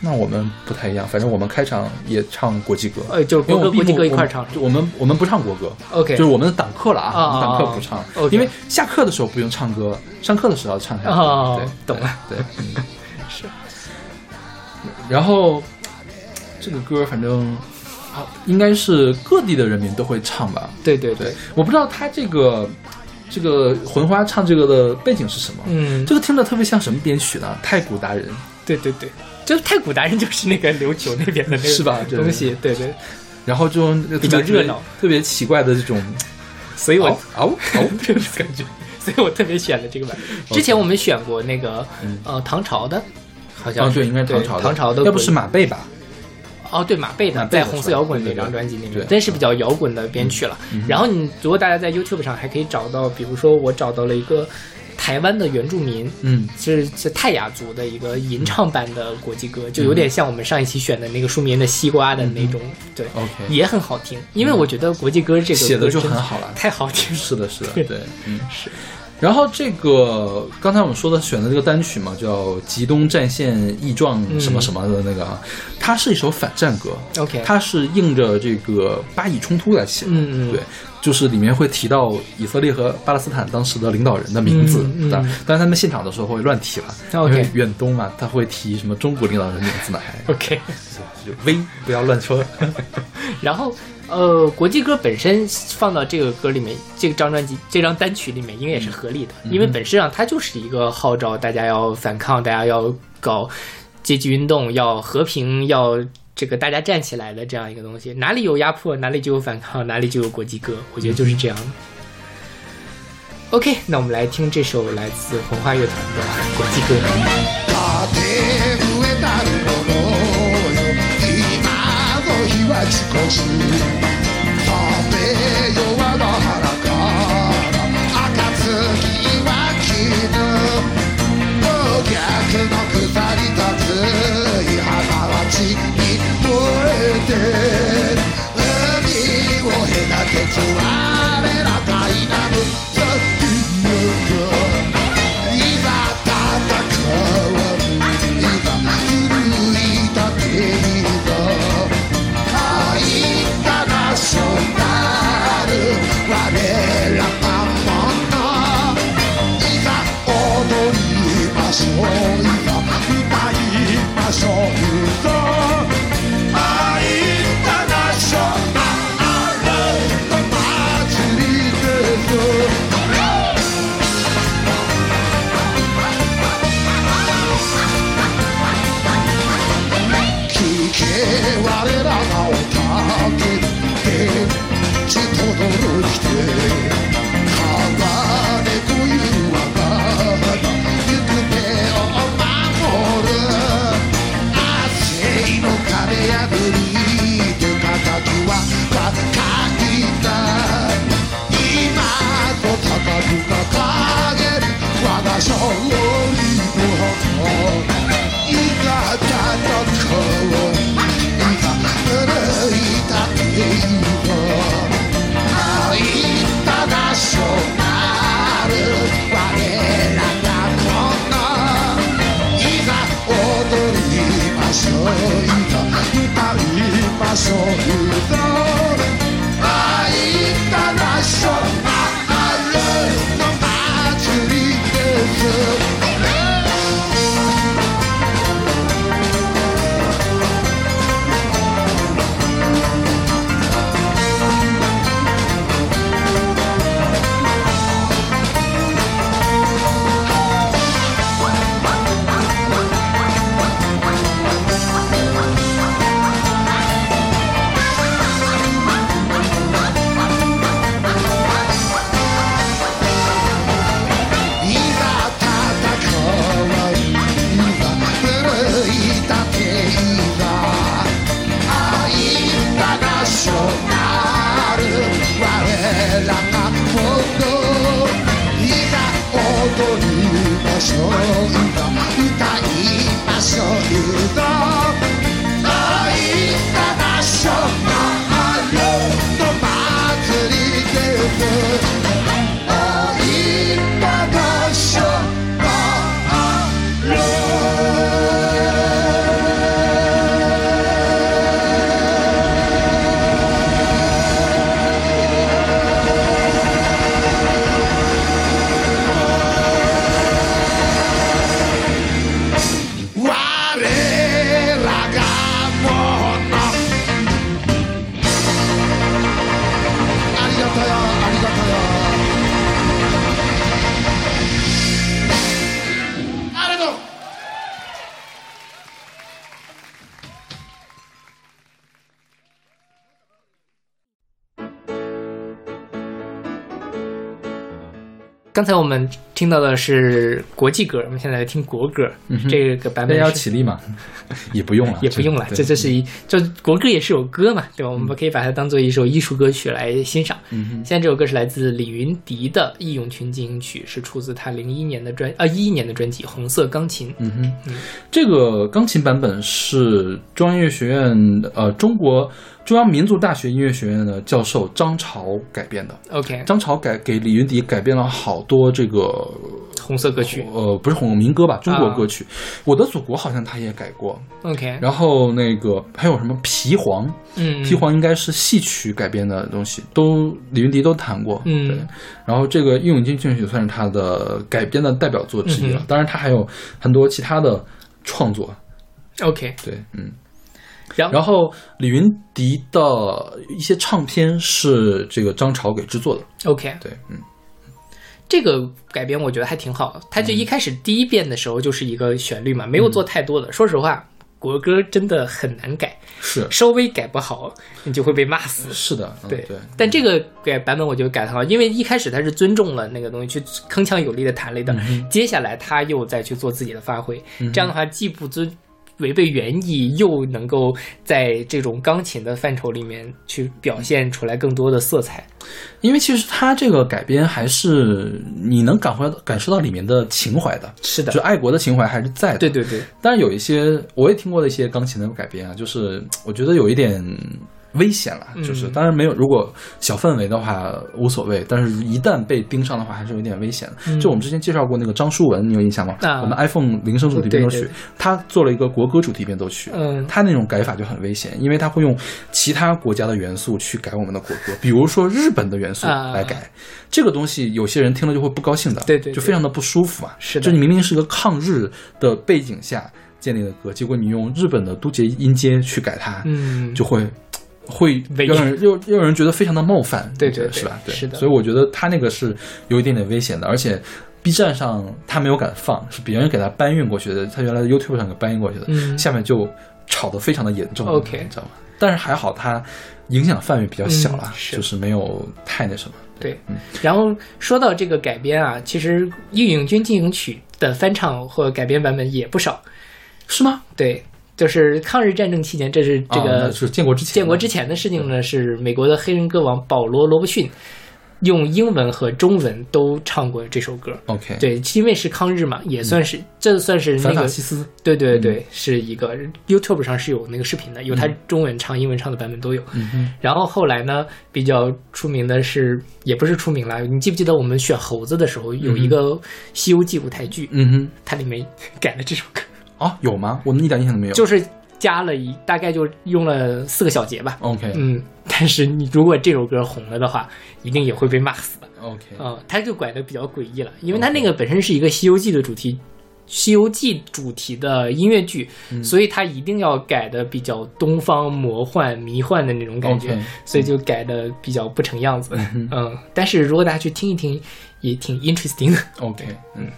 那我们不太一样，反正我们开场也唱国际歌。呃，就是因为我们国歌国际歌一块儿唱。我们我们不唱国歌 OK 就是我们的党课了啊，党课不唱因为下课的时候不用唱歌，上课的时候要唱下对，懂了对，嗯 (laughs) 是。然后这个歌反正啊，应该是各地的人民都会唱吧？对对对，我不知道他这个这个魂花唱这个的背景是什么。嗯，这个听着特别像什么编曲呢？太古达人。对对对，就是太古达人就是那个琉球那边的那个是吧？这东西，对对，然后这种比较热闹、特别奇怪的这种，所以我嗷嗷嗷。(laughs) 这种感觉，所以我特别选了这个版。之前我们选过那个呃唐朝的，好像对，应该是唐朝的，唐朝的，要不是马背吧？哦，对马贝的，马贝的在红色摇滚那张专辑里面，对对真是比较摇滚的编曲了。然后你如果大家在 YouTube 上还可以找到，比如说我找到了一个台湾的原住民，嗯，是是泰雅族的一个吟唱版的国际歌，就有点像我们上一期选的那个舒眠的西瓜的那种，对也很好听。因为我觉得国际歌这个写的就很好了太好听了。是的，是的，对对，嗯是。然后这个刚才我们说的选的这个单曲嘛，叫《极东战线异状什么什么的那个啊，它是一首反战歌。OK 它是应着这个巴以冲突来写的。嗯嗯对，就是里面会提到以色列和巴勒斯坦当时的领导人的名字，嗯嗯但但他们现场的时候会乱提了。OK 远东嘛，他会提什么中国领导人名字呢？还 OK，就微不要乱说。(laughs) 然后呃，国际歌本身放到这个歌里面，这张专辑、这张单曲里面，应该也是合理的，因为本质上它就是一个号召大家要反抗，大家要搞阶级运动，要和平，要这个大家站起来的这样一个东西。哪里有压迫，哪里就有反抗，哪里就有国际歌。我觉得就是这样的。OK，那我们来听这首来自红花乐团的国际歌。の二人立つい花は地に燃えて海を隔てつわれらかいなむさきの今戦わぬ今奮い立て我。刚才我们听到的是国际歌，我们现在来听国歌。这个版大家要起立嘛？(laughs) 也不用了，(laughs) 也不用了，这这是一，这国歌也是首歌嘛，对吧？我们可以把它当做一首艺术歌曲来欣赏。嗯哼现在这首歌是来自李云迪的《义勇军进行曲》，是出自他零一年的专啊一一年的专辑《红色钢琴》。嗯哼，这个钢琴版本是中央音乐学院呃中国中央民族大学音乐学院的教授张潮改编的。OK，张潮改给李云迪改编了好多这个红色歌曲。呃不是红民歌吧，中国歌曲，我的祖国》好像他也改过。OK，然后那个还有什么皮黄，嗯，皮黄应该是戏曲改编的东西，都李云迪都弹过。嗯对。然后这个《义勇军进行曲》算是他的改编的代表作之一了。嗯当然，他还有很多其他的创作。OK，对，嗯，然后然后李云迪的一些唱片是这个张潮给制作的，OK，对，嗯，这个改编我觉得还挺好的。它就一开始第一遍的时候就是一个旋律嘛，没有做太多的。说实话，国歌真的很难改，是稍微改不好，你就会被骂死。是的，嗯、对对，但这个改版本我觉得改得很好，因为一开始他是尊重了那个东西，去铿锵有力的弹了一段，接下来他又再去做自己的发挥，这样的话既不尊。违背原意，又能够在这种钢琴的范畴里面去表现出来更多的色彩。因为其实它这个改编还是你能感怀感受到里面的情怀的，是的就，爱国的情怀还是在的。对对对，但是有一些我也听过的一些钢琴的改编啊，就是我觉得有一点危险了，就是嗯当然没有，如果小氛围的话无所谓，但是一旦被盯上的话，还是有点危险的。就我们之前介绍过那个张淑文，你有印象吗？我们 iPhone 铃声主题变奏曲他做了一个国歌主题变奏曲，嗯。他那种改法就很危险，因为他会用其他国家的元素去改我们的国歌，比如说日本的元素啊。来改，这个东西有些人听了就会不高兴的，对对对。就非常的不舒服啊。是的。就你明明是个抗日的背景下建立的歌，结果你用日本的都节音阶去改它，嗯，就会。会危让人又又让人觉得非常的冒犯，对对是吧？对，是的所以我觉得他那个是有一点点危险的，而且 B 站上他没有敢放，是别人给他搬运过去的，他原来的 YouTube 上给搬运过去的，嗯下面就吵得非常的严重 OK 你知道吗？但是还好他影响范围比较小了，嗯是就是没有太那什么。对，然后说到这个改编啊，其实《义勇军进行曲》的翻唱或改编版本也不少。是吗？对，就是抗日战争期间，这是这啊个建国之前，建国之前的事情呢，是美国的黑人歌王保罗·罗伯逊用英文和中文都唱过这首歌。OK，，对，因为是抗日嘛，也算是、这算是那个西斯，对对对，是一个 YouTube 上是有那个视频的，有他中文唱、英文唱的版本都有。嗯，然后后来呢，比较出名的是，也不是出名了，你记不记得我们选猴子的时候有一个《西游记》舞台剧，嗯哼，它里面改了这首歌，啊，有吗？我们一点印象都没有。就是加了一大概就用了四个小节吧。OK，嗯，但是你如果这首歌红了的话，一定也会被骂死的。OK，啊、他就拐的比较诡异了，因为他那个本身是一个《西游记》的主题，《西游记》主题的音乐剧，嗯所以他一定要改的比较东方魔幻、迷幻的那种感觉所以就改的比较不成样子。嗯，但是如果大家去听一听，也挺 interesting 的。OK，嗯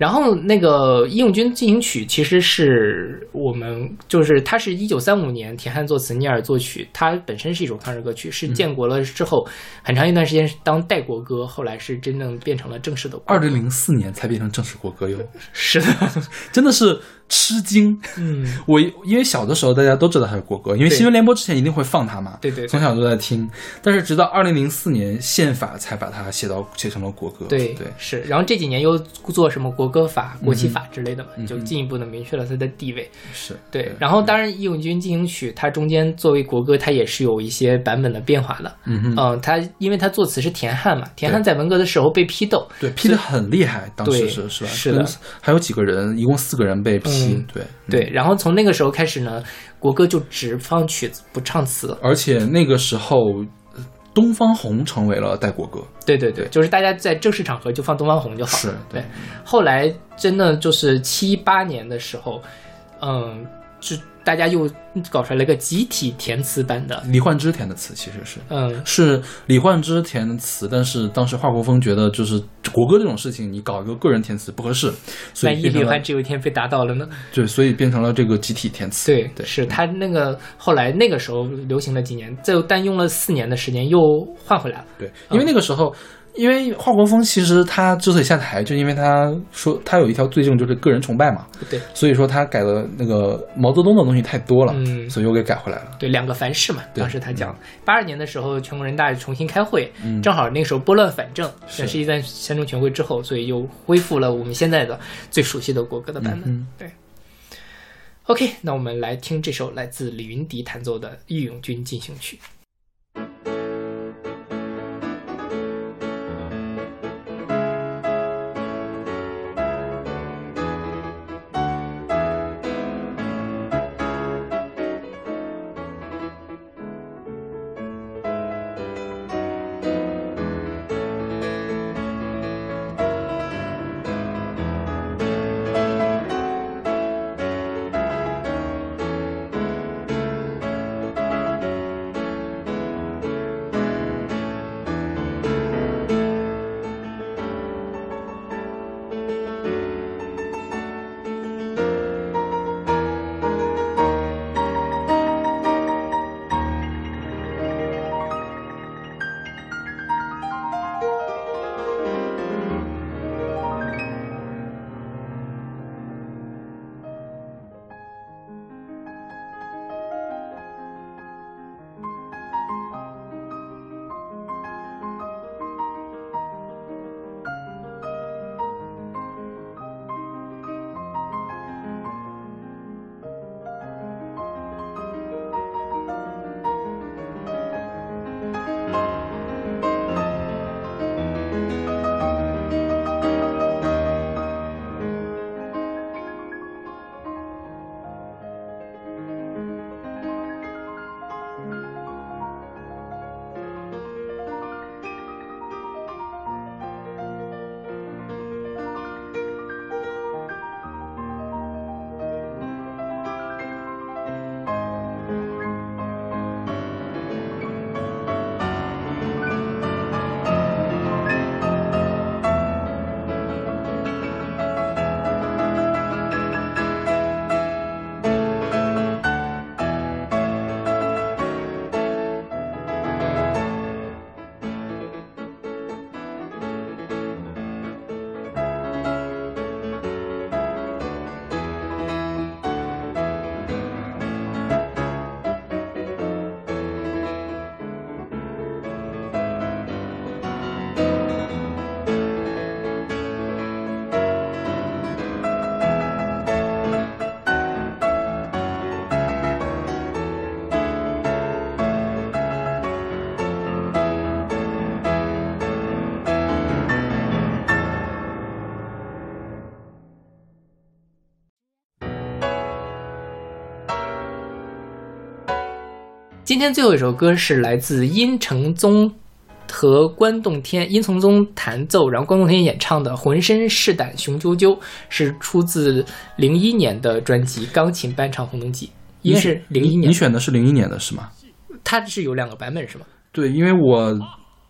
然后那个《义勇军进行曲》其实是我们就是它是一九三五年田汉作词，聂耳作曲，它本身是一首抗日歌曲，是建国了之后很长一段时间是当代国歌，后来是真正变成了正式的国歌。二零零四年才变成正式国歌哟，是的，(laughs) 真的是吃惊。嗯，(laughs) 我因为小的时候大家都知道它是国歌，因为新闻联播之前一定会放它嘛，对对对从小都在听。但是直到二零零四年宪法才把它写到写成了国歌，对对，是。然后这几年又做什么国歌法、国旗法之类的嘛，嗯就进一步的明确了它的地位。是对，然后当然《义勇军进行曲》它中间作为国歌，它也是有一些版本的变化的。嗯哼，嗯，它因为它作词是田汉嘛，田汉在文革的时候被批斗，对，批的很厉害，当时对是是吧？是的还有几个人，一共四个人被批，嗯。对对，然后从那个时候开始呢，国歌就只放曲子不唱词。而且那个时候，呃东方红成为了代国歌，对对对，就是大家在正式场合就放《东方红》就好。了。是对，后来真的就是七八年的时候，嗯，就大家又搞出来了一个集体填词版的，李焕之填的词，其实是。嗯，是李焕之填的词，但是当时华国锋觉得就是国歌这种事情，你搞一个个人填词不合适，所万一李焕之有一天被打倒了呢？对，所以变成了这个集体填词。对，对，是他那个后来那个时候流行了几年，再但用了四年的时间又换回来了。对，因为那个时候，因为华国锋其实他之所以下台，就因为他说他有一条罪证就是个人崇拜嘛，对。所以说他改的那个毛泽东的东西太多了，嗯。所以又给改回来了。对，两个凡是嘛，当时他讲，八二年的时候全国人大重新开会，嗯。正好那个时候拨乱反正，是。在世纪三三中全会之后，所以又恢复了我们现在的最熟悉的国歌的版本。嗯。对，OK，那我们来听这首来自李云迪弹奏的《义勇军进行曲》。今天最后一首歌是来自殷承宗和关栋天，殷承宗弹奏，然后关栋天演唱的《浑身是胆雄赳赳》，是出自零一年的专辑《钢琴伴唱红灯记》，应该是零一年你年，选的是零一年的是吗？它是有两个版本是吗？对，因为我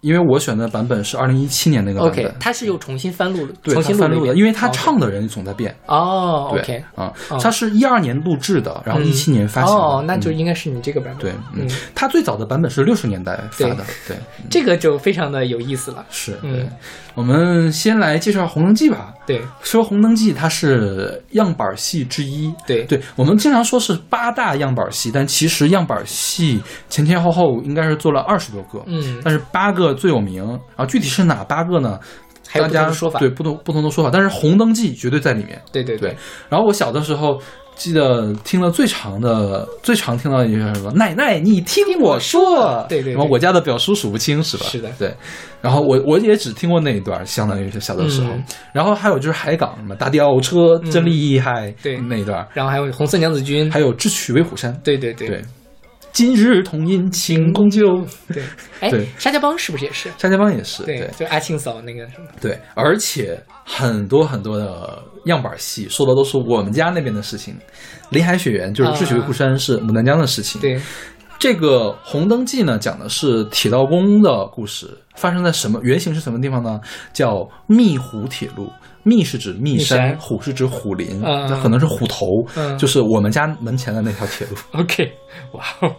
因为我选的版本是二零一七年那个版本它是又重新翻录了，对，重新翻录的，了，因为他唱的人总在变。哦对，OK，啊哦，他是一二年录制的，然后一七年发行的。哦，那就嗯应该是你这个版本。对，嗯嗯，，他最早的版本是六十年代发的，对，这个就非常的有意思了。是。嗯对，我们先来介绍《红灯记》吧。对说《红灯记》，它是样板戏之一。对对，我们经常说是八大样板戏，但其实样板戏前前后后应该是做了二十多个。嗯，但是八个最有名，然后具体是哪八个呢？还有大家的说法。对不同不同的说法，但是《红灯记》绝对在里面。对对对，然后我小的时候记得听了最长的、最常听到的一句是什么？奶奶，你听我说。对对对什么我家的表叔数不清是吧？是的对。然后我我也只听过那一段，相当于是小的时候。嗯然后还有就是海港什么大吊车真厉害，对那一段，然后还有红色娘子军，还有智取威虎山，对对对对。今日同饮庆功酒，对，哎对，沙家浜是不是也是？沙家浜也是，对，就阿庆嫂那个什么，对，而且很多很多的样板戏说的都是我们家那边的事情，林海雪原就是智取威虎山是牡丹江的事情。，对，这个《红灯记》呢，讲的是铁道工的故事，发生在什么原型是什么地方呢？叫密湖铁路。密是指密山，虎是指虎林，嗯这可能是虎头，嗯就是我们家门前的那条铁路。(laughs) OK，哇哦，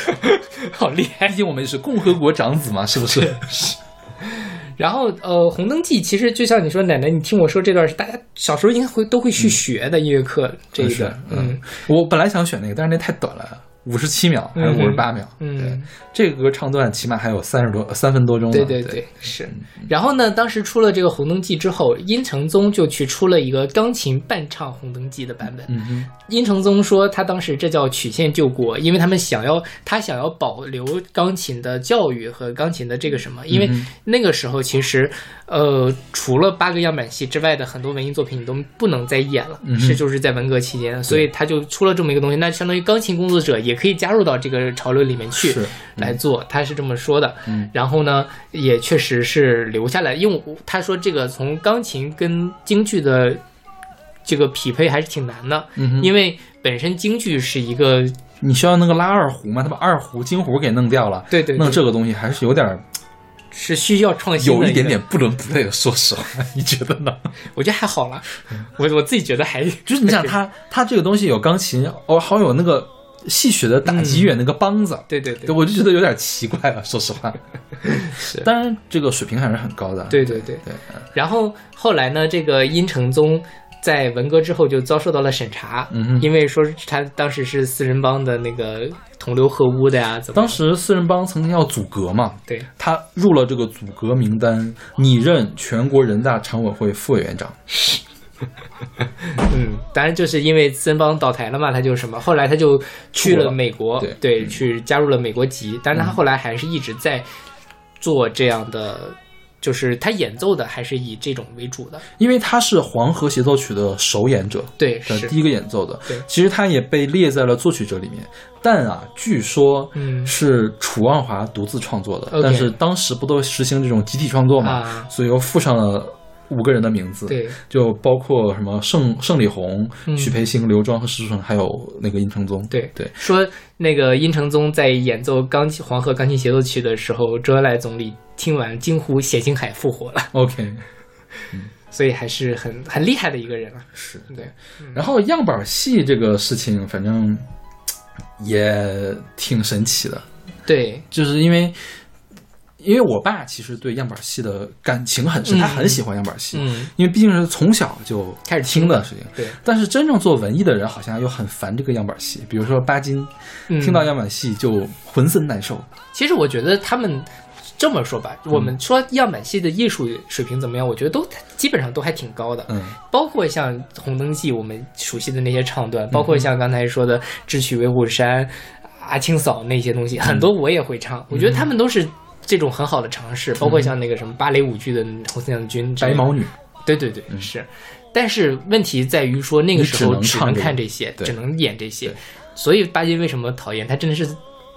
(laughs) 好厉害毕！竟我们也是共和国长子嘛，是不是？是然后呃，《红灯记》其实就像你说，奶奶，你听我说这段是大家小时候应该会都会去学的音乐课这一是段，嗯我本来想选那个，但是那太短了，五十七秒还是嗯五十八秒。对嗯，，这个歌唱段起码还有三十多三分多钟呢。对对对对，是。然后呢，当时出了这个《红灯记》之后，殷承宗就去出了一个钢琴伴唱《红灯记》的版本。嗯，殷承宗说，他当时这叫曲线救国，因为他们想要他想要保留钢琴的教育和钢琴的这个什么，因为那个时候其实，呃，除了八个样板戏之外的很多文艺作品你都不能再演了，是就是在文革期间，所以他就出了这么一个东西，那相当于钢琴工作者也可以加入到这个潮流里面去是来做，他是这么说的。嗯。然后呢，也确实是留下来，因为我他说这个从钢琴跟京剧的这个匹配还是挺难的，嗯，因为本身京剧是一个你需要那个拉二胡嘛，他把二胡、京胡给弄掉了，对对对。弄这个东西还是有点儿是需要创新有一点点，不伦不类的，说实话，(laughs) 你觉得呢？我觉得还好啦，我我自己觉得还就是你想他他这个东西有钢琴，哦，好有那个戏曲的打击乐那个梆子，对对对。对，我就觉得有点奇怪了，说实话。(laughs) 是。当然，这个水平还是很高的。对对对。对，然后后来呢，这个殷承宗在文革之后就遭受到了审查，嗯哼。因为说是他当时是四人帮的那个同流合污的呀，怎么当时四人帮曾经要组阁嘛，对。他入了这个组阁名单，拟任全国人大常委会副委员长。(laughs) (laughs) 嗯，当然就是因为森邦倒台了嘛，他就什么，后来他就去了美国，对嗯去加入了美国籍，但是他后来还是一直在做这样的。就是他演奏的还是以这种为主的，因为他是黄河协奏曲的首演者，对，是的第一个演奏的。对其实他也被列在了作曲者里面，但啊，据说嗯是楚望华独自创作的但是当时不都实行这种集体创作嘛，啊所以又附上了。五个人的名字，对，就包括什么盛盛李红、嗯。许培兴、刘庄和石树成，还有那个殷承宗。对。对，说那个殷承宗在演奏钢琴黄河钢琴协奏曲的时候，周恩来总理听完惊呼冼星海复活了，OK，(laughs) 所以还是很很厉害的一个人啊。是。对，然后样板戏这个事情，反正也挺神奇的，对，就是因为。因为我爸其实对样板戏的感情很深，嗯。他很喜欢样板戏，嗯，因为毕竟是从小就开始听的事情。对，但是真正做文艺的人好像又很烦这个样板戏，比如说巴金，嗯。听到样板戏就浑身难受。其实我觉得他们这么说吧，我们说样板戏的艺术水平怎么样，我觉得都基本上都还挺高的。嗯，包括像《红灯记》我们熟悉的那些唱段，包括像刚才说的《智取威虎山》、阿青嫂那些东西，很多我也会唱。我觉得他们都是这种很好的尝试，包括像那个什么芭蕾舞剧的《红色娘子军》白毛女，对对对，是。但是问题在于说那个时候你只能看这些，对只能演这些，所以巴金为什么讨厌他？真的是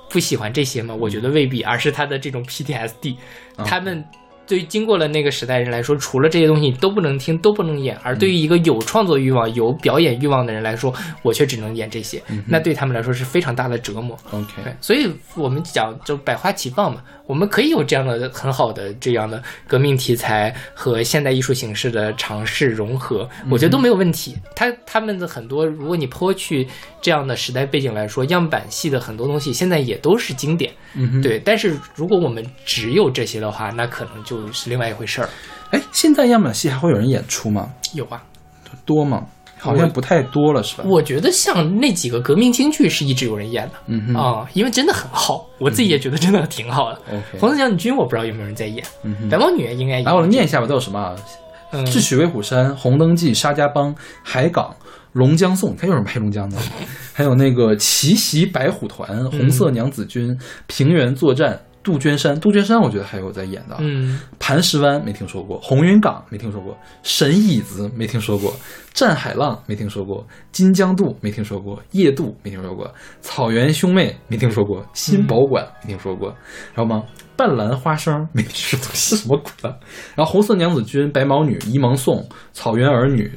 不喜欢这些吗？我觉得未必，而是他的这种 PTSD，啊他们。对于经过了那个时代人来说，除了这些东西都不能听，都不能演。而对于一个有创作欲望、有表演欲望的人来说，我却只能演这些，那对他们来说是非常大的折磨。OK，对，所以我们讲就百花齐放嘛，我们可以有这样的很好的这样的革命题材和现代艺术形式的尝试融合，我觉得都没有问题。他他们的很多，如果你抛去这样的时代背景来说，样板戏的很多东西现在也都是经典。嗯哼，对，但是如果我们只有这些的话，那可能就是另外一回事儿。哎，现在样板戏还会有人演出吗？有啊，多吗？好像不太多了，是吧？我觉得像那几个革命京剧是一直有人演的。嗯哼啊、因为真的很好，我自己也觉得真的挺好的。红色将军我不知道有没有人在演，嗯哼白毛女应该有。来，我念一下吧，都有什么啊？嗯智取威虎山、红灯记、沙家浜、海港、龙江颂，你看有什么黑龙江的？(laughs) 还有那个奇袭白虎团、红色娘子军、平原作战、杜鹃山，杜鹃山我觉得还有在演的。嗯，磐石湾没听说过，红云岗没听说过，神椅子没听说过，战海浪没听说过，金江渡没听说过，夜渡没听说过，草原兄妹没听说过，新保管没听说过，然后吗？半兰花生没听说过，是什么鬼啊？然后红色娘子军、白毛女、沂蒙颂、草原儿女。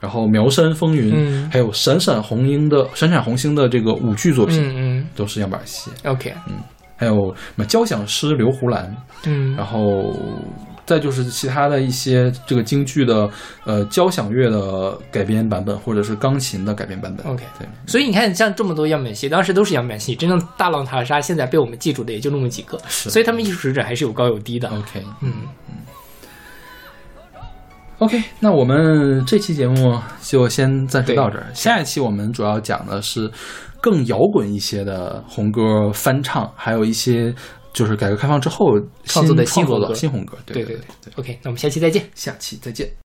然后苗山风云，嗯还有闪闪红樱的闪闪红星的这个舞剧作品，嗯都是样板戏。嗯，OK，嗯还有什么交响诗刘胡兰，嗯然后再就是其他的一些这个京剧的呃交响乐的改编版本，或者是钢琴的改编版本。OK 对，所以你看，像这么多样板戏，当时都是样板戏，真正大浪淘沙，现在被我们记住的也就那么几个，是所以他们艺术水准还是有高有低的。OK 嗯，OK，那我们这期节目就先暂时到这儿。下一期我们主要讲的是更摇滚一些的红歌翻唱，还有一些就是改革开放之后创作的新创作新红歌的新红歌。对对对对 OK，那我们下期再见。下期再见。